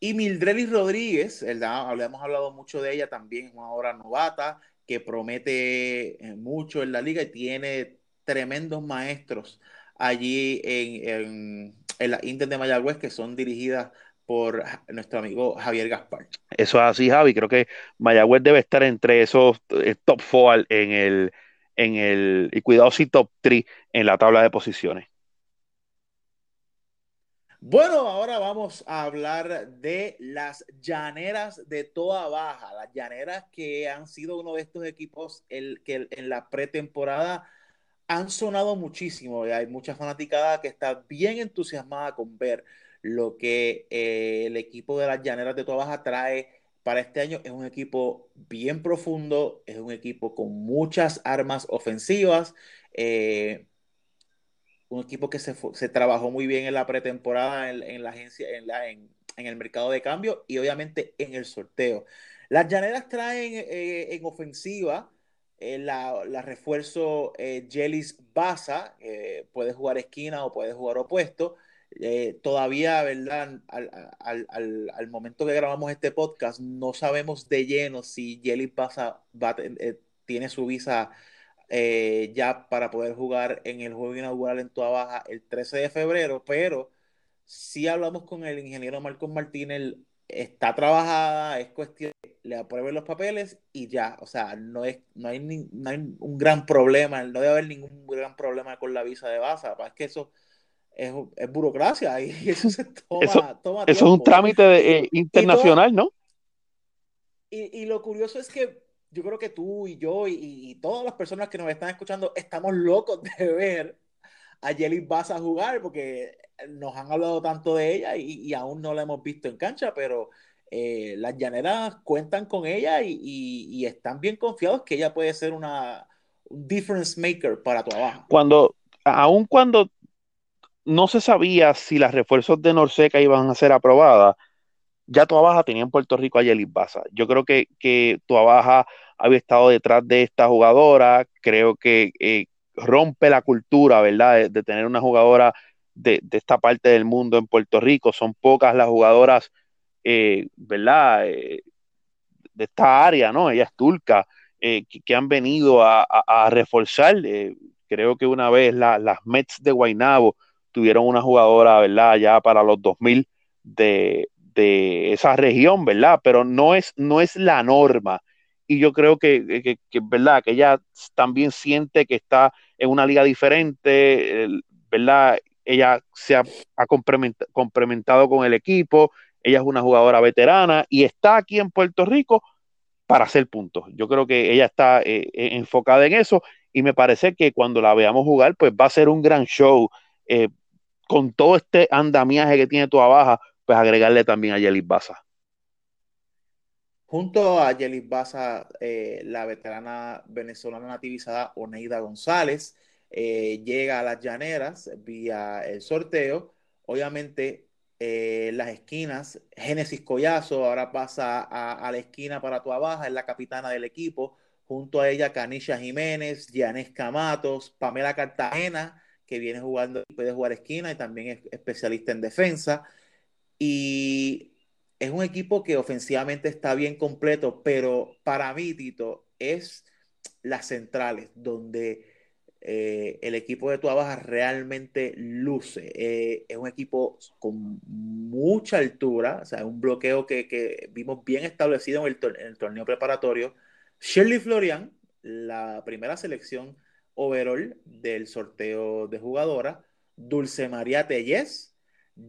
Y Mildrelly Rodríguez, ¿verdad? Hemos hablado mucho de ella también, es una hora novata que promete eh, mucho en la liga y tiene tremendos maestros allí en, en, en de Mayagüez que son dirigidas por nuestro amigo Javier Gaspar. Eso es así, Javi. Creo que Mayagüez debe estar entre esos eh, top four en el, en el, y cuidado si top 3 en la tabla de posiciones. Bueno, ahora vamos a hablar de las llaneras de toda baja, las llaneras que han sido uno de estos equipos el, que en la pretemporada han sonado muchísimo. Hay mucha fanaticada que está bien entusiasmada con ver lo que eh, el equipo de las Llaneras de Toda Baja trae para este año es un equipo bien profundo, es un equipo con muchas armas ofensivas, eh, un equipo que se, trabajó muy bien en la pretemporada, en, la agencia, en, la, en, el mercado de cambio y obviamente en el sorteo. Las Llaneras traen eh, en ofensiva la, la, refuerzo Jelis Baza, puede jugar esquina o puede jugar opuesto eh, todavía, ¿verdad? Al, momento que grabamos este podcast, no sabemos de lleno si Jelly pasa, va, eh, tiene su visa eh, ya para poder jugar en el juego inaugural en Tua Baja el 13 de febrero, pero si hablamos con el ingeniero Marcos Martínez, está trabajada, es cuestión, le aprueben los papeles y ya, o sea, no, es, no, hay, no hay un gran problema, no debe haber ningún gran problema con la visa de Baza, es que eso es, es burocracia y [LAUGHS] eso se toma, eso, eso es un trámite eh, internacional, ¿no? Y, y, lo curioso es que yo creo que tú y yo y, y, todas las personas que nos están escuchando estamos locos de ver a Jelly Baza jugar porque nos han hablado tanto de ella y, y aún no la hemos visto en cancha, pero eh, las llaneras cuentan con ella y, y, están bien confiados que ella puede ser una un difference maker para tu abajo. Cuando, aún cuando no se sabía si las refuerzos de Norseca iban a ser aprobadas, ya tu Baja tenía en Puerto Rico a Yelis Baza. Yo creo que, que tu Baja había estado detrás de esta jugadora, creo que eh, rompe la cultura, ¿verdad? De, tener una jugadora de, esta parte del mundo en Puerto Rico. Son pocas las jugadoras, eh, ¿verdad? Eh, de esta área, ¿no? Ella es turca, que, han venido a, reforzar. creo que una vez las Mets de Guaynabo tuvieron una jugadora, ¿verdad? Ya para los 2000 de, de esa región, ¿verdad? Pero no es, no es la norma. Y yo creo que, que, ¿verdad? Que ella también siente que está en una liga diferente, ¿verdad? Ella se ha, complementado con el equipo, ella es una jugadora veterana y está aquí en Puerto Rico para hacer puntos. Yo creo que ella está eh, eh, enfocada en eso y me parece que cuando la veamos jugar, pues va a ser un gran show. Eh, con todo este andamiaje que tiene tu Baja, pues agregarle también a Yelis Baza. Junto a Yelis Baza, eh, la veterana venezolana nativizada Oneida González eh, llega a las llaneras vía el sorteo. Obviamente, eh, las esquinas, Génesis Collazo ahora pasa a, la esquina para tu Baja, es la capitana del equipo. Junto a ella, Canisha Jiménez, Gianés Camatos, Pamela Cartagena, que viene jugando, puede jugar esquina y también es especialista en defensa. Y es un equipo que ofensivamente está bien completo, pero para mí, Tito, es las centrales, donde eh, el equipo de Tuabaja realmente luce. Eh, es un equipo con mucha altura, o sea, un bloqueo que, vimos bien establecido en el, en el torneo preparatorio. Shirley Florian, la primera selección overall del sorteo de jugadora, Dulce María Tellez,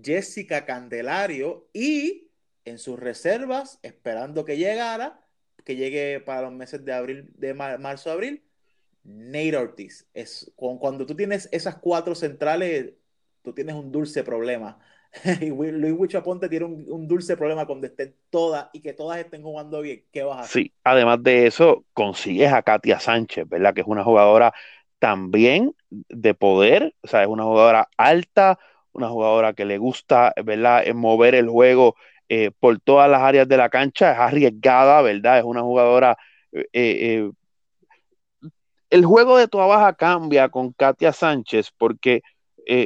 Jessica Candelario y en sus reservas, esperando que llegara, que llegue para los meses de abril, de marzo abril, Nate Ortiz. Es, cuando tú tienes esas cuatro centrales, tú tienes un dulce problema. [LAUGHS] y Luis Huichaponte tiene un, dulce problema cuando estén todas y que todas estén jugando bien. ¿Qué vas a hacer? Sí, además de eso, consigues a Katia Sánchez, ¿verdad? Que es una jugadora también de poder, o sea, es una jugadora alta, una jugadora que le gusta, ¿verdad?, mover el juego eh, por todas las áreas de la cancha, es arriesgada, ¿verdad? Es una jugadora... Eh, eh, el juego de toda baja cambia con Katia Sánchez porque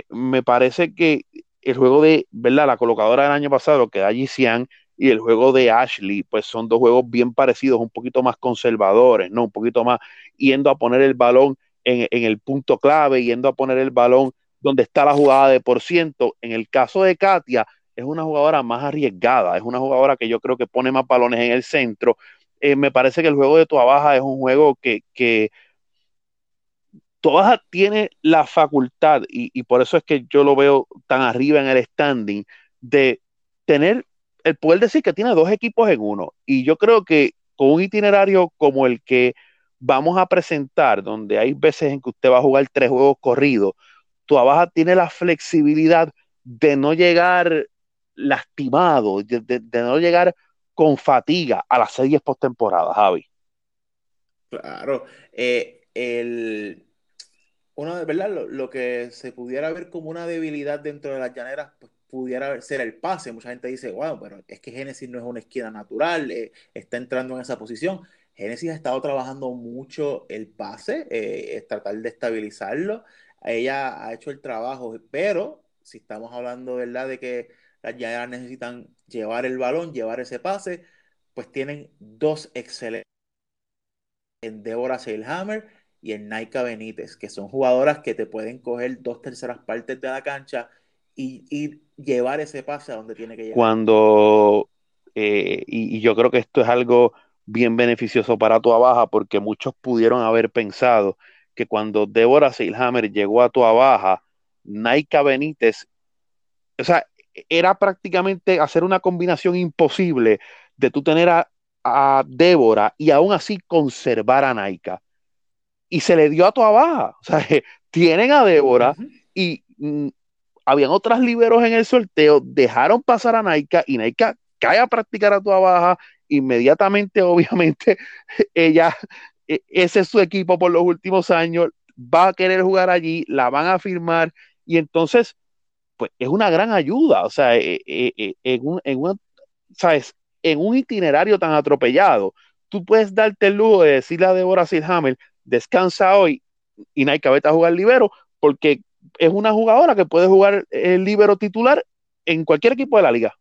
me parece que el juego de, ¿verdad? La colocadora del año pasado, que da Gisian, y el juego de Ashley, pues son dos juegos bien parecidos, un poquito más conservadores, ¿no? Un poquito más yendo a poner el balón en, el punto clave, yendo a poner el balón donde está la jugada de por ciento. En el caso de Katia, es una jugadora más arriesgada, es una jugadora que yo creo que pone más balones en el centro. Eh, me parece que el juego de Tua Baja es un juego que, que tiene la facultad, y, y, por eso es que yo lo veo tan arriba en el standing, de tener el poder decir que tiene dos equipos en uno. Y yo creo que con un itinerario como el que vamos a presentar, donde hay veces en que usted va a jugar tres juegos corridos, tu abaja tiene la flexibilidad de no llegar lastimado, de, no llegar con fatiga a las series postemporadas, Javi. Claro, eh, el, uno, ¿verdad? Lo, que se pudiera ver como una debilidad dentro de las llaneras, pues pudiera ser el pase. Mucha gente dice, wow, pero es que Génesis no es una esquina natural, eh, está entrando en esa posición. Genesis ha estado trabajando mucho el pase, eh, es tratar de estabilizarlo. Ella ha hecho el trabajo, pero si estamos hablando, de que las Giants necesitan llevar el balón, llevar ese pase, pues tienen dos excelentes en Deborah Seilhammer y en Naika Benítez, que son jugadoras que te pueden coger dos terceras partes de la cancha y, llevar ese pase a donde tiene que llegar. Cuando, eh, y, yo creo que esto es algo bien beneficioso para tu Baja, porque muchos pudieron haber pensado que cuando Deborah Seilhammer llegó a tu Baja, Naika Benítez, o sea, era prácticamente hacer una combinación imposible de tú tener a, Débora y aún así conservar a Naika. Y se le dio a tu baja. O sea, [LAUGHS] tienen a Débora y mm, habían otras liberos en el sorteo, dejaron pasar a Naika y Naika cae a practicar a tu baja. Inmediatamente, [LAUGHS] obviamente, ella, e, ese es su equipo por los últimos años, va a querer jugar allí, la van a firmar y entonces pues es una gran ayuda, o sea, eh, eh, en, un, en, ¿sabes? en un itinerario tan atropellado, tú puedes darte el lujo de decirle a Deborah Silhammer, descansa hoy y Naika vete a jugar libero, porque es una jugadora que puede jugar el libero titular en cualquier equipo de la liga.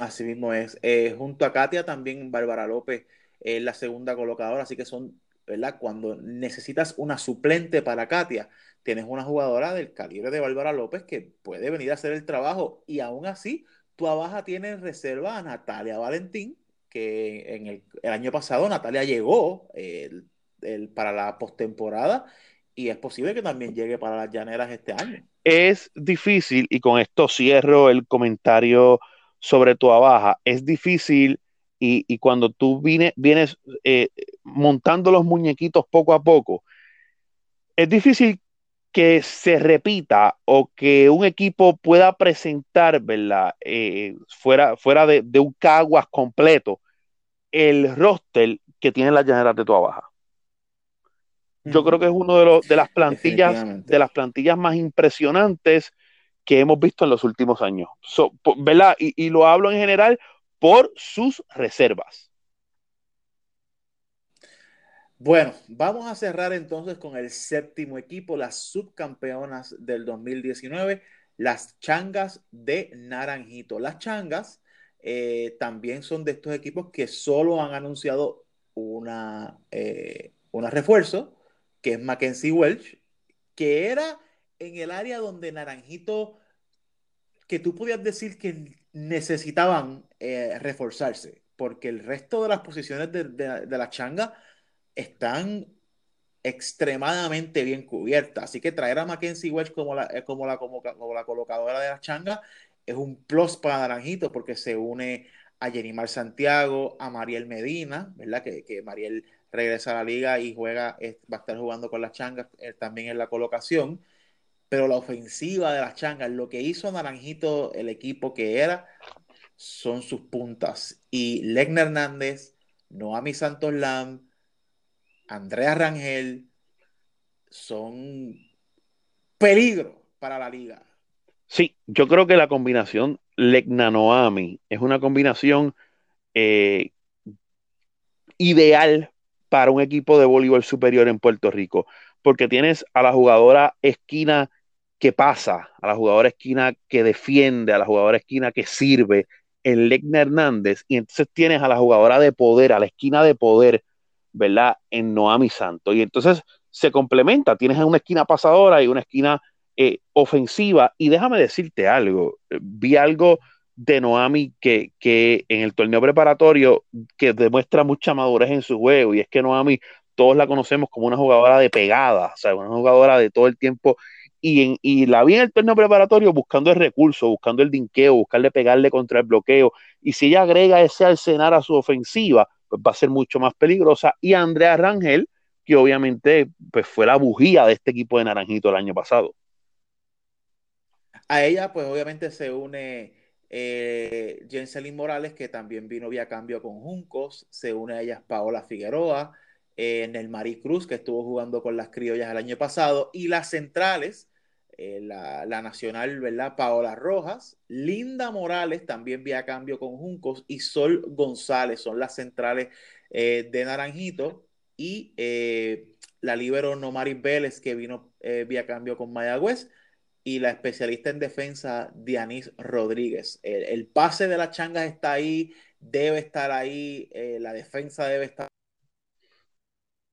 Así mismo es. junto a Katia también Bárbara López es la segunda colocadora, así que son, ¿verdad? Cuando necesitas una suplente para Katia, tienes una jugadora del calibre de Bárbara López que puede venir a hacer el trabajo y aún así tu abaja tiene reserva a Natalia Valentín, que en el, año pasado Natalia llegó para la postemporada y es posible que también llegue para las llaneras este año. Es difícil, y con esto cierro el comentario sobre tu abaja, es difícil y, cuando tú vienes eh, montando los muñequitos poco a poco, es difícil que se repita o que un equipo pueda presentar, ¿verdad? Eh, fuera, fuera de, un caguas completo, el roster que tiene la general de toda baja. Yo creo que es uno de, los, de las plantillas, de las plantillas más impresionantes que hemos visto en los últimos años. ¿verdad? y lo hablo en general por sus reservas. Bueno, vamos a cerrar entonces con el séptimo equipo, las subcampeonas del 2019, las changas de Naranjito. Las changas eh, también son de estos equipos que solo han anunciado una, eh, refuerzo, que es Mackenzie Welch, que era en el área donde Naranjito, que tú podías decir que necesitaban eh, reforzarse, porque el resto de las posiciones de, de la changa están extremadamente bien cubiertas. Así que traer a Mackenzie Welch como la, eh, como la, como, la colocadora de la changa es un plus para Naranjito porque se une a Jenimar Santiago, a Mariel Medina, ¿verdad? Que, que Mariel regresa a la liga y juega, va a estar jugando con las changas eh, también en la colocación. Pero la ofensiva de las changas, lo que hizo Naranjito, el equipo que era, son sus puntas. Y Legna Hernández, Noami Santos Lam, Andrea Rangel son peligro para la liga. Sí, yo creo que la combinación Legnanoami es una combinación eh, ideal para un equipo de voleibol superior en Puerto Rico, porque tienes a la jugadora esquina que pasa, a la jugadora esquina que defiende, a la jugadora esquina que sirve en Legna Hernández, y entonces tienes a la jugadora de poder, a la esquina de poder ¿verdad? En Noami Santo. Y entonces se complementa, tienes una esquina pasadora y una esquina eh, ofensiva. Y déjame decirte algo, vi algo de Noami que, que en el torneo preparatorio que demuestra mucha madurez en su juego y es que Noami todos la conocemos como una jugadora de pegada, o sea, una jugadora de todo el tiempo y, en, y la vi en el torneo preparatorio buscando el recurso, buscando el dinqueo, buscarle pegarle contra el bloqueo. Y si ella agrega ese arsenal a su ofensiva, pues va a ser mucho más peligrosa. Y Andrea Rangel, que obviamente pues fue la bujía de este equipo de Naranjito el año pasado. A ella, pues obviamente se une eh, Jenselyn Morales, que también vino vía cambio con Juncos, se une a ella Paola Figueroa, eh, Nel Marí Cruz, que estuvo jugando con las criollas el año pasado, y las centrales, eh, la, nacional, ¿verdad? Paola Rojas, Linda Morales, también vía cambio con Juncos, y Sol González, son las centrales eh, de Naranjito, y eh, la libero Nomaris Vélez, que vino vía cambio con Mayagüez, y la especialista en defensa, Dianis Rodríguez. El, pase de las changas está ahí, debe estar ahí, la defensa debe estar.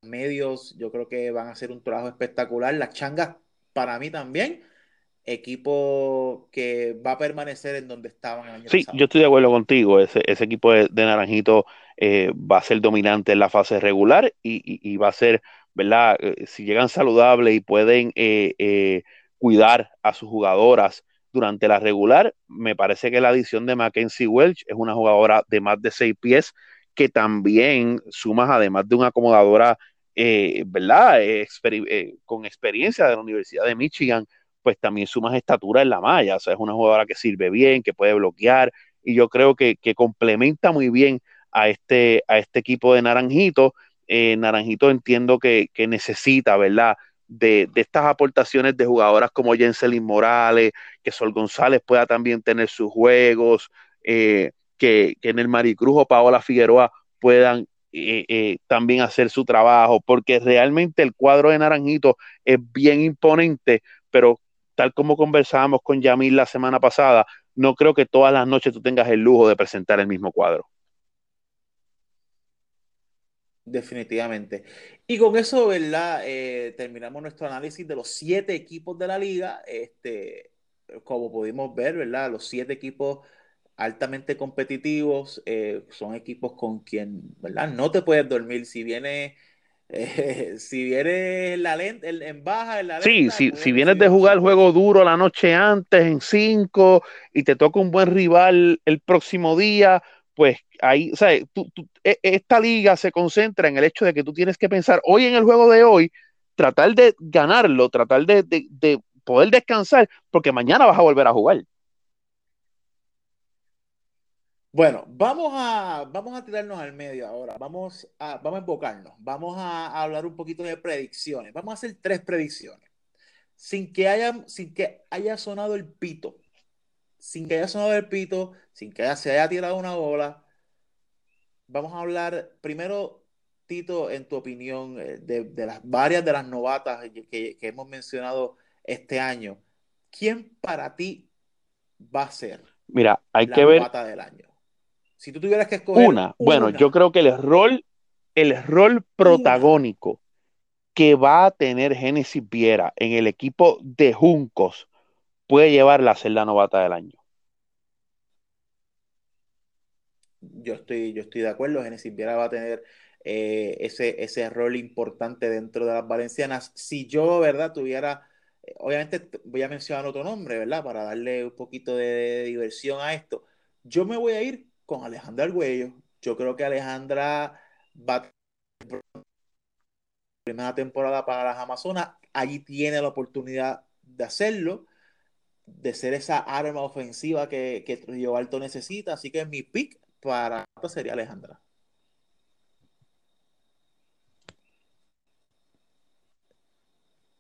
Medios, yo creo que van a hacer un trabajo espectacular. Las changas, para mí también, equipo que va a permanecer en donde estaban el año sí, yo estoy de acuerdo contigo. Ese, equipo de, Naranjito eh, va a ser dominante en la fase regular y, va a ser, ¿verdad? Eh, si llegan saludables y pueden cuidar a sus jugadoras durante la regular. Me parece que la adición de Mackenzie Welch es una jugadora de más de seis pies que también sumas, además de una acomodadora, eh, ¿verdad? Eh, con experiencia de la Universidad de Michigan, pues también sumas estatura en la malla. O sea, es una jugadora que sirve bien, que puede bloquear y yo creo que, complementa muy bien a este, a este equipo de Naranjito. Eh, Naranjito entiendo que, que necesita, ¿verdad? de, estas aportaciones de jugadoras como Jenselin Morales, que Sol González pueda también tener sus juegos, eh, que, en el Maricruz o Paola Figueroa puedan eh, eh, también hacer su trabajo, porque realmente el cuadro de Naranjito es bien imponente, pero tal como conversábamos con Yamil la semana pasada, no creo que todas las noches tú tengas el lujo de presentar el mismo cuadro. Definitivamente. Y con eso, ¿verdad? Eh, terminamos nuestro análisis de los siete equipos de la liga. Este, como pudimos ver, ¿verdad? Los siete equipos altamente competitivos eh, son equipos con quien, ¿verdad? No te puedes dormir. Si viene, [LAUGHS] eh, si viene la lenta, en baja, en la lenta, Sí, si, si vienes de jugar el juego duro la noche antes en cinco y te toca un buen rival el próximo día, pues ahí, o sea, e, esta liga se concentra en el hecho de que tú tienes que pensar hoy en el juego de hoy, tratar de ganarlo, tratar de, poder descansar, porque mañana vas a volver a jugar. Bueno, vamos a, vamos a tirarnos al medio ahora, vamos a, vamos a enfocarnos, vamos a, hablar un poquito de predicciones, vamos a hacer tres predicciones, sin que haya, sin que haya sonado el pito, sin que haya sonado el pito, sin que se haya tirado una bola, vamos a hablar primero, Tito, en tu opinión, eh, de, las varias de las novatas que, hemos mencionado este año. ¿Quién para ti va a ser Mira, hay la que ver novata del año? Si tú tuvieras que escoger una, bueno, yo creo que el rol, el rol protagónico que va a tener Genesis Viera en el equipo de Juncos puede llevarla a ser la novata del año. Yo estoy, yo estoy de acuerdo, Genesis Viera va a tener eh, ese, ese rol importante dentro de las valencianas. Si yo, ¿verdad? Tuviera, eh, obviamente voy a mencionar otro nombre, ¿verdad? Para darle un poquito de, diversión a esto. Yo me voy a ir con Alejandra Arguello. Yo creo que Alejandra va a primera temporada para las Amazonas. Allí tiene la oportunidad de hacerlo de ser esa arma ofensiva que, que Trujillo Alto necesita. Así que mi pick para sería Alejandra.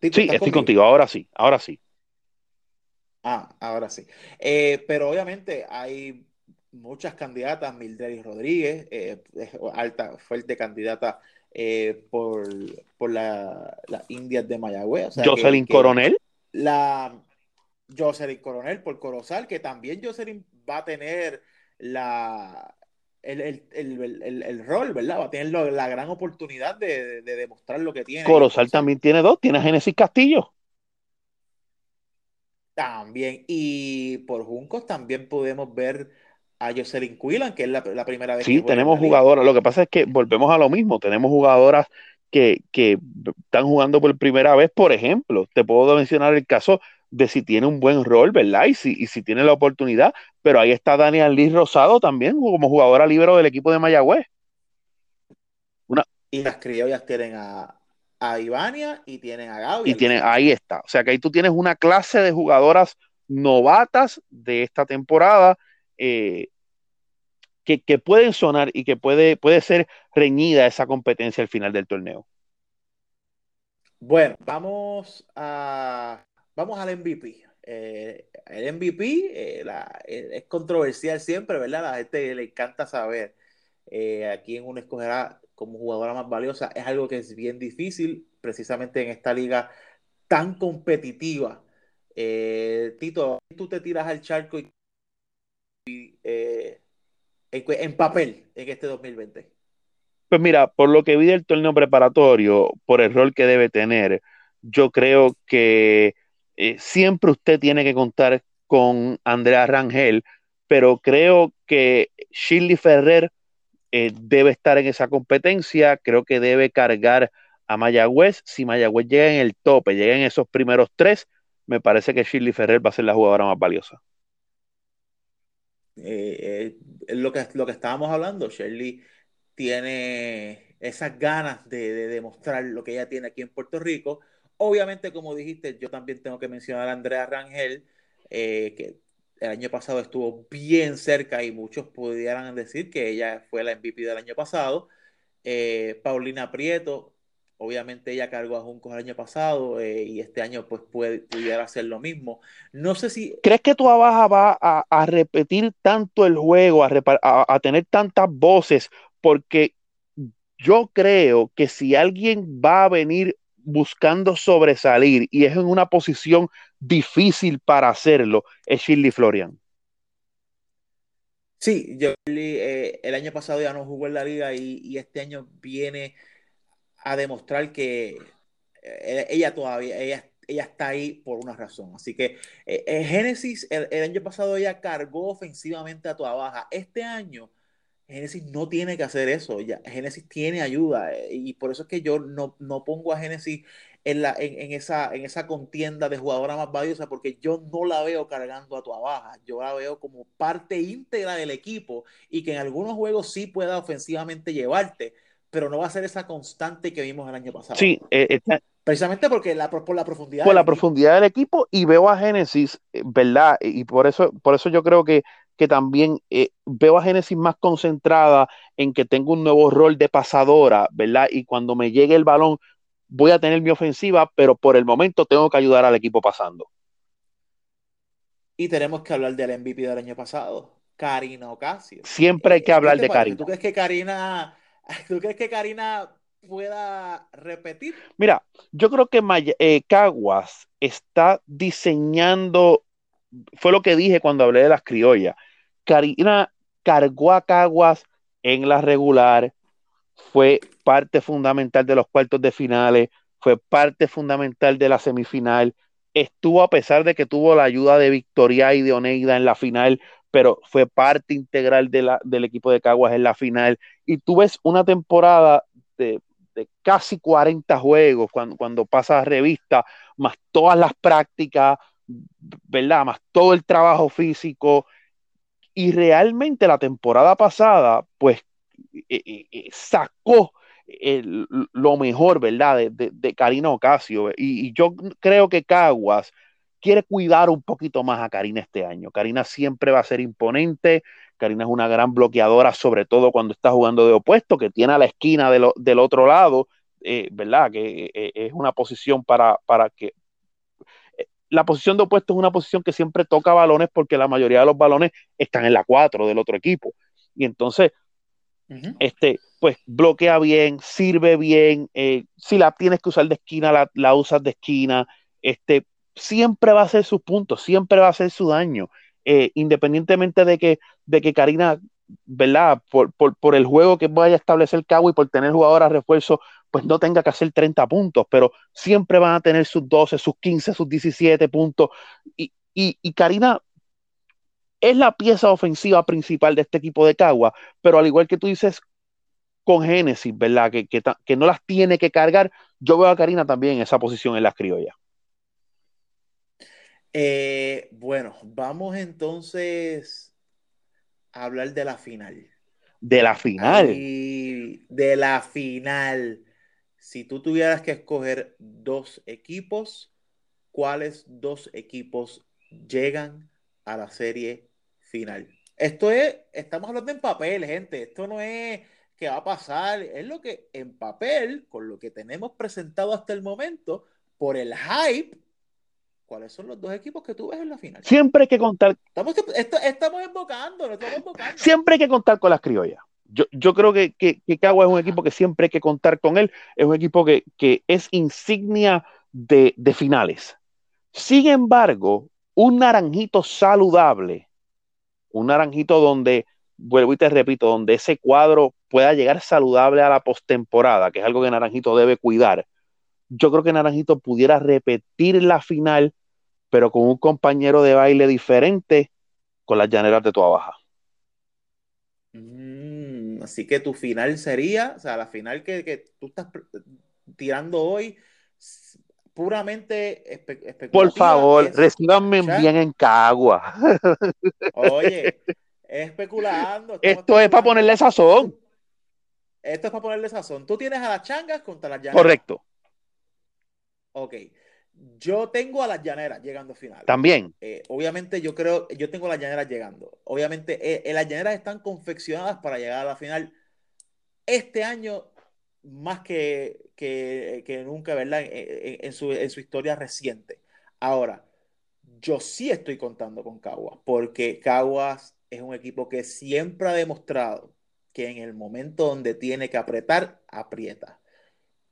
sí, estoy contigo? ahora sí, ahora sí. Ah, ahora sí. Eh, pero obviamente hay muchas candidatas, Mildred Rodríguez, eh, alta, fuerte candidata eh, por, por las Indias de Mayagüez. Jocelyn Coronel. La, Jocelyn Coronel por Corozal, que también Jocelyn va a tener la, el, rol, ¿verdad? Va a tener la gran oportunidad de, demostrar lo que tiene. Corozal también tiene dos, tiene a Genesis Castillo. También, y por Juncos también podemos ver a Jocelyn Quillan, que es la, primera vez sí, tenemos jugadoras. Lo que pasa es que volvemos a lo mismo. Tenemos jugadoras que, que, están jugando por primera vez. Por ejemplo, te puedo mencionar el caso de si tiene un buen rol, ¿verdad? Y si, y si tiene la oportunidad. Pero ahí está Daniel Liz Rosado también, como jugadora libre del equipo de Mayagüez. Una... Y las criollas tienen a, a Ivania y tienen a Gaby. Y tienen, ahí está. O sea que ahí tú tienes una clase de jugadoras novatas de esta temporada eh, que, pueden sonar y que puede, puede ser reñida esa competencia al final del torneo. Bueno, vamos a Vamos al MVP. Eh, el MVP eh, eh, es controversial siempre, ¿verdad? A la gente le encanta saber a quién uno escogerá como jugadora más valiosa. Es algo que es bien difícil, precisamente en esta liga tan competitiva Tito, tú te tiras al charco y, eh, en, papel en este 2020? Pues mira, por lo que vi del torneo preparatorio, por el rol que debe tener, yo creo que eh, siempre usted tiene que contar con Andrea Rangel, pero creo que Shirley Ferrer eh, debe estar en esa competencia, creo que debe cargar a Mayagüez. Si Mayagüez llega en el tope, llega en esos primeros tres, me parece que Shirley Ferrer va a ser la jugadora más valiosa. Eh, lo, que, lo que estábamos hablando, Shirley tiene esas ganas de, demostrar lo que ella tiene aquí en Puerto Rico. Obviamente, como dijiste, yo también tengo que mencionar a Andrea Rangel, eh, que el año pasado estuvo bien cerca y muchos pudieran decir que ella fue la MVP del año pasado. Eh, Paulina Prieto, obviamente ella cargó a Juncos el año pasado eh, y este año pues puede, pudiera hacer lo mismo. No sé si... ¿Crees que tu Baja va a, repetir tanto el juego, a tener tantas voces? Porque yo creo que si alguien va a venir buscando sobresalir y es en una posición difícil para hacerlo, es Shirley Florian. Sí, yo, eh, el año pasado ya no jugó en la liga y, este año viene a demostrar que eh, ella todavía, ella, ella está ahí por una razón. Así que eh, Génesis, el, año pasado ella cargó ofensivamente a toda baja. Este año Génesis no tiene que hacer eso, ya, Génesis tiene ayuda eh, y por eso es que yo no, no pongo a Génesis en, la, en, esa, en esa contienda de jugadora más valiosa porque yo no la veo cargando a tu baja, yo la veo como parte íntegra del equipo y que en algunos juegos sí pueda ofensivamente llevarte, pero no va a ser esa constante que vimos el año pasado. Sí, eh, precisamente porque la, por la profundidad. Por la profundidad del equipo y veo a Génesis, eh, ¿verdad? Y por eso, por eso yo creo que que también eh, veo a Génesis más concentrada en que tengo un nuevo rol de pasadora, ¿verdad? Y cuando me llegue el balón voy a tener mi ofensiva, pero por el momento tengo que ayudar al equipo pasando. Y tenemos que hablar del MVP del año pasado, Karina Ocasio. Siempre hay que hablar de Karina. ¿Tú crees que Karina, [LAUGHS] ¿tú crees que Karina pueda repetir? Mira, yo creo que eh, Caguas está diseñando, fue lo que dije cuando hablé de las criollas, Karina cargó a Caguas en la regular, fue parte fundamental de los cuartos de finales, fue parte fundamental de la semifinal, estuvo a pesar de que tuvo la ayuda de Victoria y de Oneida en la final, pero fue parte integral del equipo de Caguas en la final. Y tú ves una temporada de, casi 40 juegos cuando, cuando pasa a revista, más todas las prácticas, ¿verdad? Más todo el trabajo físico, y realmente la temporada pasada, pues, eh, eh, eh, sacó lo mejor, ¿verdad? De, de, Karina Ocasio. Y, yo creo que Caguas quiere cuidar un poquito más a Karina este año. Karina siempre va a ser imponente. Karina es una gran bloqueadora, sobre todo cuando está jugando de opuesto, que tiene a la esquina del otro lado, ¿verdad? Que es una posición para, para, que, la posición de opuesto es una posición que siempre toca balones porque la mayoría de los balones están en la 4 del otro equipo. Y entonces, este, pues bloquea bien, sirve bien. Eh, si la tienes que usar de esquina, la, la, usas de esquina. Este, siempre va a ser su punto, siempre va a ser su daño. Eh, independientemente de que, de que Karina, ¿verdad? Por, por, por, el juego que vaya a establecer y por tener jugadoras refuerzo pues no tenga que hacer 30 puntos, pero siempre van a tener sus 12, sus 15, sus 17 puntos. Y, Karina es la pieza ofensiva principal de este equipo de Cagua, pero al igual que tú dices con Génesis, ¿verdad? Que, que, no las tiene que cargar, yo veo a Karina también en esa posición en las criollas. Eh, bueno, vamos entonces a hablar de la final. De la final. de la final si tú tuvieras que escoger dos equipos, ¿cuáles dos equipos llegan a la serie final? Esto es, estamos hablando en papel, gente. Esto no es que va a pasar, es lo que en papel, con lo que tenemos presentado hasta el momento, por el hype, ¿cuáles son los dos equipos que tú ves en la final? Siempre hay que contar. Estamos, estamos invocando, estamos invocando. Siempre hay que contar con las criollas. Yo, creo que, que, que, Cagua es un equipo que siempre hay que contar con él. Es un equipo que, es insignia de, finales. Sin embargo, un naranjito saludable, un naranjito donde, vuelvo y te repito, donde ese cuadro pueda llegar saludable a la postemporada, que es algo que Naranjito debe cuidar. Yo creo que Naranjito pudiera repetir la final, pero con un compañero de baile diferente con las llaneras de Toa Baja. Mm, así que tu final sería, o sea, la final que, tú estás tirando hoy, puramente especulativa. Por favor, recibanme bien en Cagua. Oye, [LAUGHS] especulando. Esto es para ponerle sazón. Esto es para ponerle sazón. Tú tienes a las changas contra las llaneras. Correcto. Ok. Yo tengo a las llaneras llegando al final. También. Eh, obviamente, yo creo, yo tengo a las llaneras llegando. Obviamente, eh, eh, las llaneras están confeccionadas para llegar a la final este año más que, que, nunca, ¿verdad? En, su, en su historia reciente. Ahora, yo sí estoy contando con Caguas, porque Caguas es un equipo que siempre ha demostrado que en el momento donde tiene que apretar, aprieta.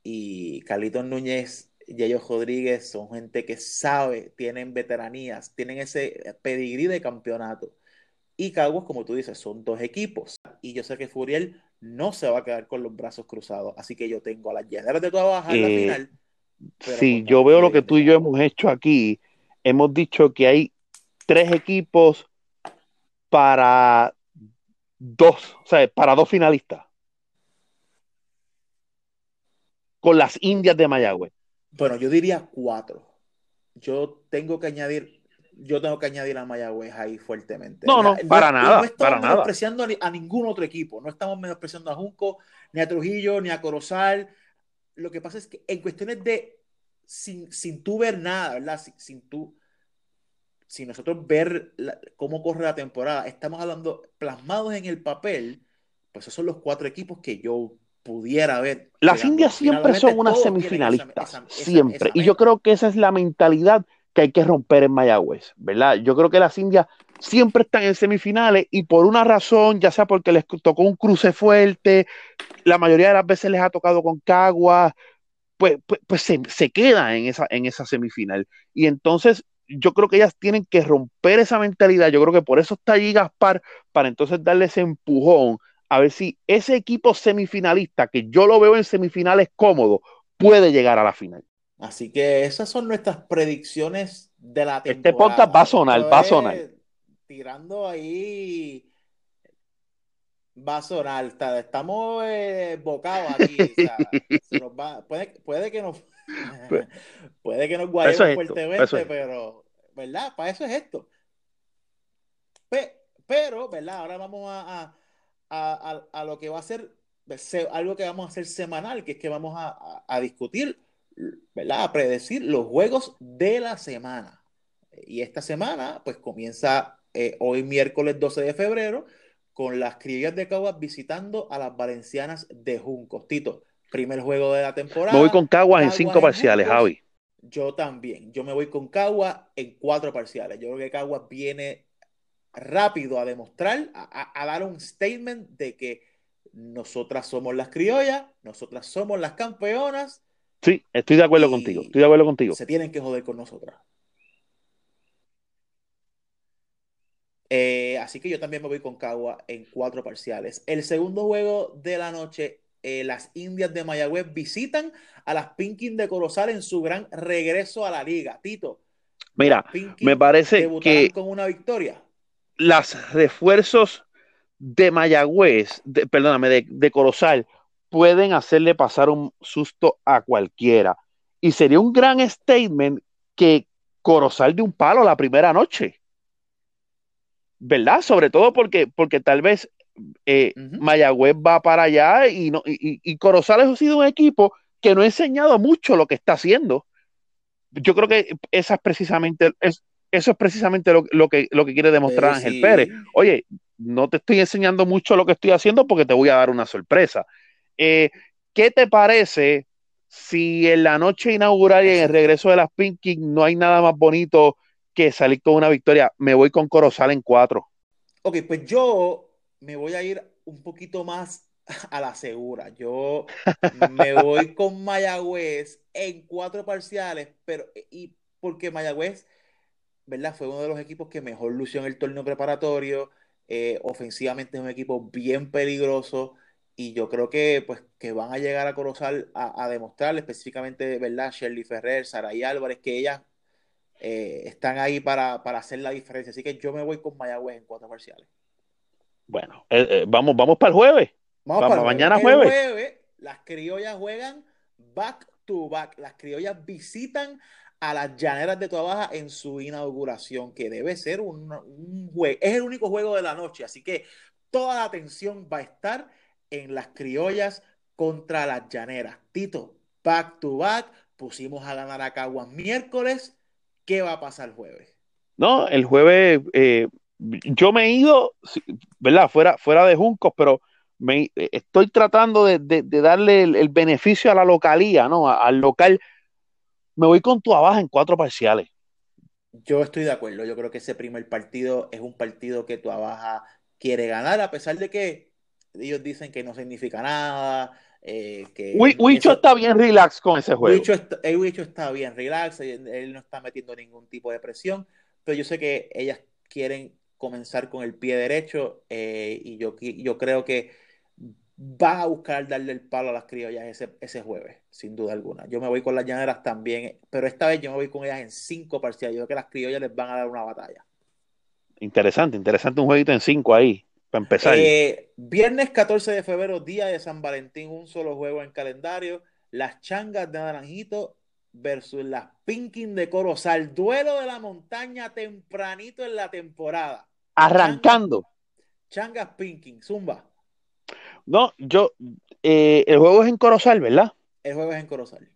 Y Carlitos Núñez y ellos Rodríguez son gente que sabe, tienen veteranías, tienen ese pedigrí de campeonato. Y Caguas, como tú dices, son dos equipos. Y yo sé que Furiel no se va a quedar con los brazos cruzados. Así que yo tengo a las llaneras de toda baja en la eh, final. Sí, yo veo lo que tú y yo hemos hecho aquí. Hemos dicho que hay tres equipos para dos, o sea, para dos finalistas. Con las Indias de Mayagüez. Bueno, yo diría cuatro. Yo tengo que añadir, yo tengo que añadir a Mayagüez ahí fuertemente. No, no, para nada. No estamos menospreciando A, ningún otro equipo. No estamos menospreciando a Junco, ni a Trujillo, ni a Corozal. Lo que pasa es que en cuestiones de sin, sin tú ver nada, ¿verdad? Sin, sin tú si nosotros ver cómo corre la temporada, estamos hablando plasmados en el papel, pues esos son los cuatro equipos que yo pudiera ver. Las Indias siempre son unas semifinalistas, siempre. y yo creo que esa es la mentalidad que hay que romper en Mayagüez, ¿verdad? Yo creo que las Indias siempre están en semifinales y por una razón, ya sea porque les tocó un cruce fuerte, la mayoría de las veces les ha tocado con Cagua, pues, pues, pues se, se, queda en esa, en esa semifinal. Y entonces yo creo que ellas tienen que romper esa mentalidad. Yo creo que por eso está allí Gaspar, para entonces darle ese empujón a ver si ese equipo semifinalista, que yo lo veo en semifinales cómodo, puede llegar a la final. Así que esas son nuestras predicciones de la temporada. Este podcast va a sonar, va a sonar. Tirando ahí. Va a sonar. Estamos eh, bocados aquí. [LAUGHS] puede, puede que nos pues, [LAUGHS] Puede que nos guayemos fuertemente, pero, ¿verdad? Para eso es esto. Pero, ¿verdad? Ahora vamos a, a, lo que va a ser algo que vamos a hacer semanal, que es que vamos a, discutir, ¿verdad? A predecir los juegos de la semana. Y esta semana, pues comienza eh, hoy miércoles 12 de febrero con las criollas de Caguas visitando a las valencianas de Juncos. Tito, primer juego de la temporada. Me voy con Caguas en cinco parciales, Javi. Yo también. Yo me voy con Caguas en cuatro parciales. Yo creo que Caguas viene rápido a demostrar, a, dar un statement de que nosotras somos las criollas, nosotras somos las campeonas. Sí, estoy de acuerdo contigo. Estoy de acuerdo contigo. Se tienen que joder con nosotras. Eh, así que yo también me voy con Cagua en cuatro parciales. El segundo juego de la noche eh, las Indias de Mayagüez visitan a las Pinkin de Corozal en su gran regreso a la liga. Tito. Mira, me parece que con una victoria. Las refuerzos de Mayagüez, perdóname, de, de Corozal, pueden hacerle pasar un susto a cualquiera. Y sería un gran statement que Corozal de un palo la primera noche. ¿Verdad? Sobre todo porque, porque tal vez eh, Mayagüez va para allá y, no, y, y, Corozales ha sido un equipo que no ha enseñado mucho lo que está haciendo. Yo creo que esa es precisamente, es, eso es precisamente lo, que, lo que quiere demostrar Ángel Pérez. Oye, no te estoy enseñando mucho lo que estoy haciendo porque te voy a dar una sorpresa. Eh, ¿Qué te parece si en la noche inaugural y en el regreso de las Pinky no hay nada más bonito que salir con una victoria? Me voy con Corozal en cuatro. Ok, pues yo me voy a ir un poquito más [LAUGHS] a la segura. Yo me voy con Mayagüez en cuatro parciales, pero y porque Mayagüez, ¿verdad? Fue uno de los equipos que mejor lució en el torneo preparatorio. Eh, ofensivamente es un equipo bien peligroso y yo creo que pues que van a llegar a Corozal a, a demostrar específicamente, ¿verdad? Shirley Ferrer, Saray Álvarez, que ellas eh, están ahí para, hacer la diferencia. Así que yo me voy con Mayagüez en cuatro parciales. Bueno, eh, vamos, vamos para el jueves. Vamos, para mañana jueves. jueves. Las criollas juegan back to back. Las criollas visitan a las llaneras de Baja en su inauguración, que debe ser un, un juego. Es el único juego de la noche, así que toda la atención va a estar en las criollas contra las llaneras. Tito, back to back, pusimos a ganar a Caguas miércoles. ¿Qué va a pasar el jueves? No, el jueves eh, yo me he ido, ¿verdad? Fuera, fuera de Juncos, pero me, estoy tratando de, darle el, beneficio a la localía, ¿no? al local. Me voy con tu abajo en cuatro parciales. Yo estoy de acuerdo. Yo creo que ese primer partido es un partido que tu abaja quiere ganar, a pesar de que ellos dicen que no significa nada. Eh, que está bien relax con ese juego. Wicho está, el Wicho está bien relax, él, no está metiendo ningún tipo de presión, pero yo sé que ellas quieren comenzar con el pie derecho eh, y yo, yo creo que van a buscar darle el palo a las criollas ese, ese jueves, sin duda alguna. Yo me voy con las llaneras también, pero esta vez yo me voy con ellas en cinco parciales. Yo creo que las criollas les van a dar una batalla. Interesante, interesante un jueguito en cinco ahí empezar. Eh, viernes 14 de febrero, día de San Valentín, un solo juego en calendario. Las changas de Naranjito versus las Pinkin de Corozal. Duelo de la montaña tempranito en la temporada. Arrancando. Changas, Pinkin, Zumba. No, yo, eh, el juego es en Corozal, ¿verdad? El juego es en Corozal.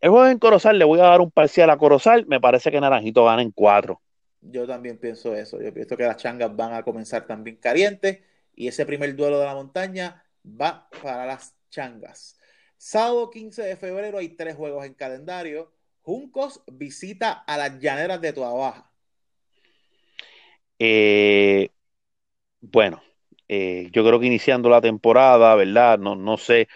El juego es en Corozal, le voy a dar un parcial a Corozal. Me parece que Naranjito gana en cuatro. Yo también pienso eso. Yo pienso que las changas van a comenzar también calientes y ese primer duelo de la montaña va para las changas. Sábado 15 de febrero hay tres juegos en calendario. Juncos visita a las llaneras de Tuabaja. Eh, bueno, eh, yo creo que iniciando la temporada, ¿verdad? No, no sé.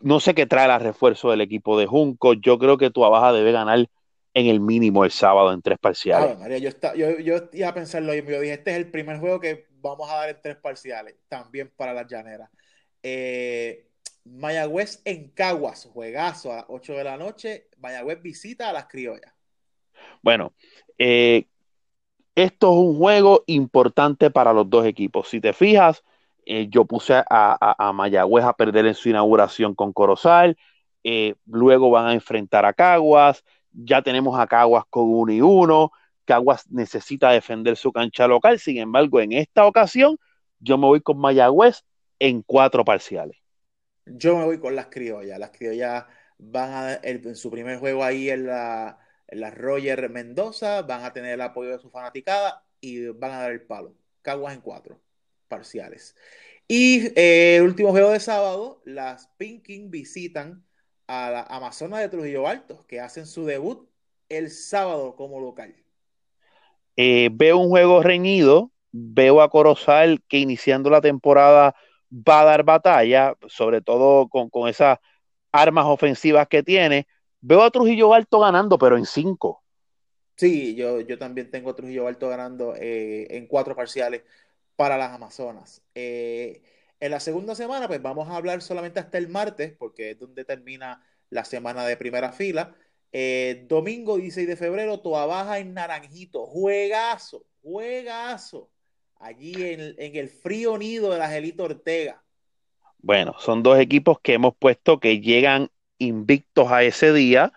No sé qué trae el refuerzo del equipo de Juncos. Yo creo que Tuabaja debe ganar en el mínimo el sábado en tres parciales. María, yo, está, yo, yo, iba a pensarlo y yo dije, este es el primer juego que vamos a dar en tres parciales, también para las llaneras. Eh, Mayagüez en Caguas, juegazo a las 8 de la noche. Mayagüez visita a las criollas. Bueno, eh, esto es un juego importante para los dos equipos. Si te fijas, eh, yo puse a, a, Mayagüez a perder en su inauguración con Corozal. luego van a enfrentar a Caguas ya tenemos a Caguas con uno y uno. Caguas necesita defender su cancha local. Sin embargo, en esta ocasión, yo me voy con Mayagüez en cuatro parciales. Yo me voy con las criollas. Las criollas van a, en su primer juego ahí en la, en la Roger Mendoza, van a tener el apoyo de su fanaticada y van a dar el palo. Caguas en cuatro parciales. Y eh, el último juego de sábado, las Pinking visitan a la Amazona de Trujillo Alto, que hacen su debut el sábado como local. Eh, veo un juego reñido, veo a Corozal que iniciando la temporada va a dar batalla, sobre todo con, esas armas ofensivas que tiene. Veo a Trujillo Alto ganando, pero en cinco. Sí, yo, yo también tengo a Trujillo Alto ganando eh, en cuatro parciales para las Amazonas. Eh, en la segunda semana, pues vamos a hablar solamente hasta el martes, porque es donde termina la semana de primera fila. Eh, domingo 16 de febrero, Toa Baja en Naranjito. Juegazo, juegazo. Allí en, el frío nido de la Angelito Ortega. Bueno, son dos equipos que hemos puesto que llegan invictos a ese día.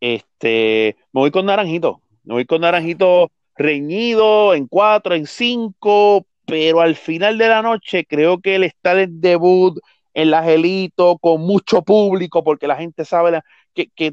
Este, me voy con Naranjito. Me voy con Naranjito reñido en cuatro, en cinco, pero al final de la noche creo que el estar en debut en la Angelito con mucho público, porque la gente sabe que, que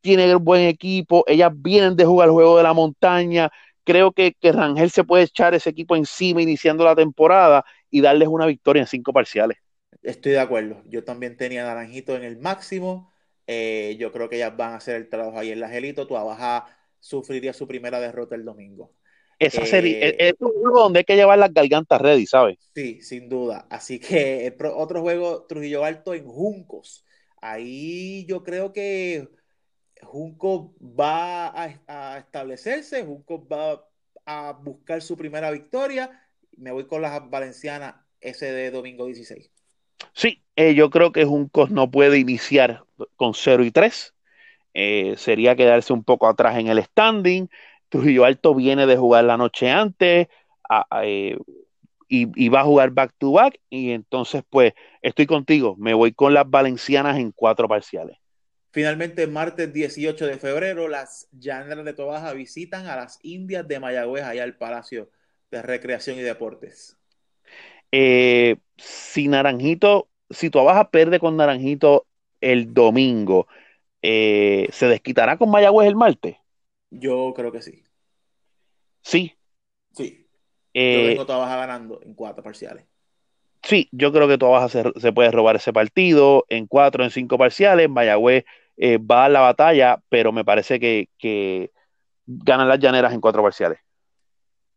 tiene un buen equipo, ellas vienen de jugar el juego de la montaña, creo que, que Rangel se puede echar ese equipo encima iniciando la temporada y darles una victoria en cinco parciales. Estoy de acuerdo, yo también tenía Naranjito en el máximo, eh, yo creo que ellas van a hacer el trabajo ahí en la Angelito, Baja sufriría su primera derrota el domingo. Esa serie, eh, es un juego donde hay que llevar las gargantas ready, ¿sabes? Sí, sin duda. Así que [LAUGHS] otro juego, Trujillo Alto en Juncos. Ahí yo creo que Junco va a, establecerse, Junco va a buscar su primera victoria. Me voy con las valencianas ese de domingo 16. Sí, eh, yo creo que Juncos no puede iniciar con 0 y 3. Eh, sería quedarse un poco atrás en el standing. Trujillo Alto viene de jugar la noche antes eh, y, va a jugar back to back. Y entonces, pues, estoy contigo. Me voy con las valencianas en cuatro parciales. Finalmente, martes 18 de febrero, las Llaneras de Tobaja visitan a las Indias de Mayagüez, allá al Palacio de Recreación y Deportes. Eh, si Naranjito, si Tobaja pierde con Naranjito el domingo, eh, ¿se desquitará con Mayagüez el martes? Yo creo que sí. Sí. Sí. Eh, yo tengo Tobaja ganando en cuatro parciales. Sí, yo creo que Tobaja se, se puede robar ese partido en cuatro, en cinco parciales. Mayagüez eh, va a la batalla, pero me parece que, ganan las llaneras en cuatro parciales.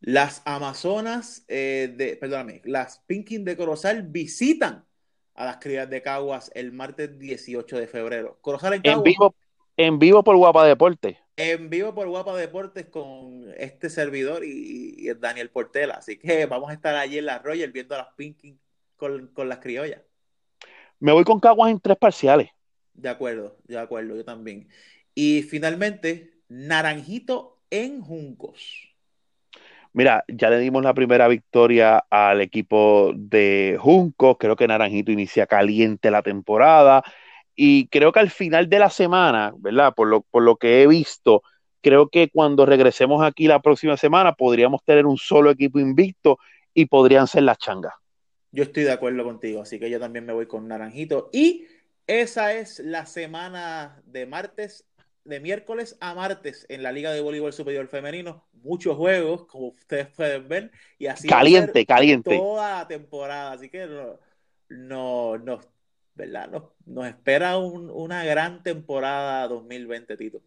Las Amazonas, eh, de, perdóname, las Pinkin de Corozal visitan a las crías de Caguas el martes 18 de febrero. Corozal en Caguas. En vivo, en vivo por Guapa Deportes. En vivo por Guapa Deportes con este servidor y, Daniel Portela. Así que vamos a estar allí en la Royal viendo a las Pinkin con, con las criollas. Me voy con Caguas en tres parciales. De acuerdo, de acuerdo, yo también. Y finalmente, Naranjito en Juncos. Mira, ya le dimos la primera victoria al equipo de Juncos. Creo que Naranjito inicia caliente la temporada. Y creo que al final de la semana, ¿verdad? Por lo, por lo que he visto, creo que cuando regresemos aquí la próxima semana podríamos tener un solo equipo invicto y podrían ser las changas. Yo estoy de acuerdo contigo, así que yo también me voy con Naranjito. Y esa es la semana de martes, de miércoles a martes en la Liga de Voleibol Superior Femenino. Muchos juegos, como ustedes pueden ver. Y así caliente, caliente. Toda la temporada. Así que no, no, ¿verdad? Nos, espera una gran temporada 2020, Tito.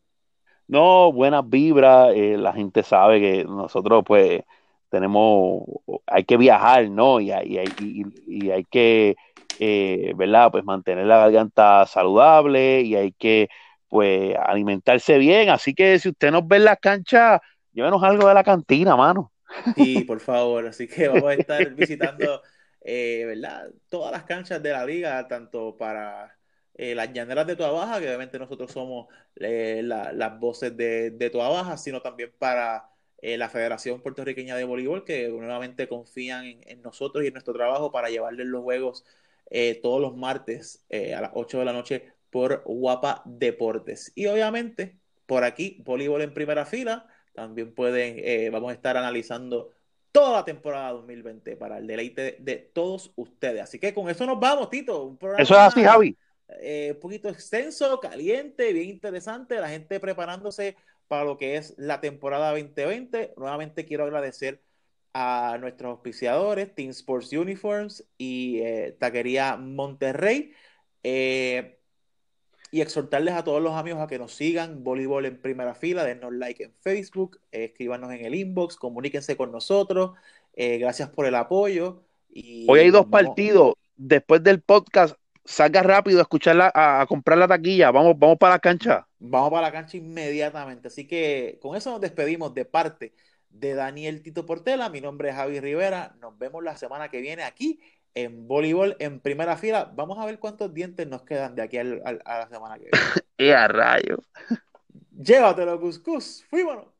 No, buenas vibras. Eh, la gente sabe que nosotros, pues, tenemos, hay que viajar, ¿no? Y, y, y hay que eh, ¿verdad? Pues mantener la garganta saludable y hay que, pues, alimentarse bien. Así que si usted nos ve en la cancha, llévenos algo de la cantina, mano. Sí, por favor. Así que vamos a estar visitando, eh, ¿verdad? Todas las canchas de la liga, tanto para eh, las llaneras de Baja, que obviamente nosotros somos las voces de, de Baja, sino también para la Federación Puertorriqueña de Voleibol, que nuevamente confían en, en, nosotros y en nuestro trabajo para llevarles los juegos eh, todos los martes eh, a las 8 de la noche por Guapa Deportes. Y obviamente, por aquí, voleibol en primera fila. También pueden, eh, vamos a estar analizando toda la temporada 2020 para el deleite de, todos ustedes. Así que con eso nos vamos, Tito. Un eso es así, Javi. un poquito extenso, caliente, bien interesante. La gente preparándose para lo que es la temporada 2020. Nuevamente quiero agradecer a nuestros auspiciadores, Team Sports Uniforms y eh, Taquería Monterrey. Eh, y exhortarles a todos los amigos a que nos sigan, voleibol en primera fila, denos like en Facebook, eh, escríbanos en el inbox, comuníquense con nosotros. gracias por el apoyo. Y Hoy hay dos partidos. Después del podcast, salga rápido a escucharla, a, comprar la taquilla. Vamos, vamos para la cancha. Vamos para la cancha inmediatamente. Así que con eso nos despedimos de parte de Daniel Tito Portela. Mi nombre es Javi Rivera. Nos vemos la semana que viene aquí en voleibol en primera fila. Vamos a ver cuántos dientes nos quedan de aquí a la semana que viene. ¡Y a rayo! Llévatelo, Cuscus. Fuímonos.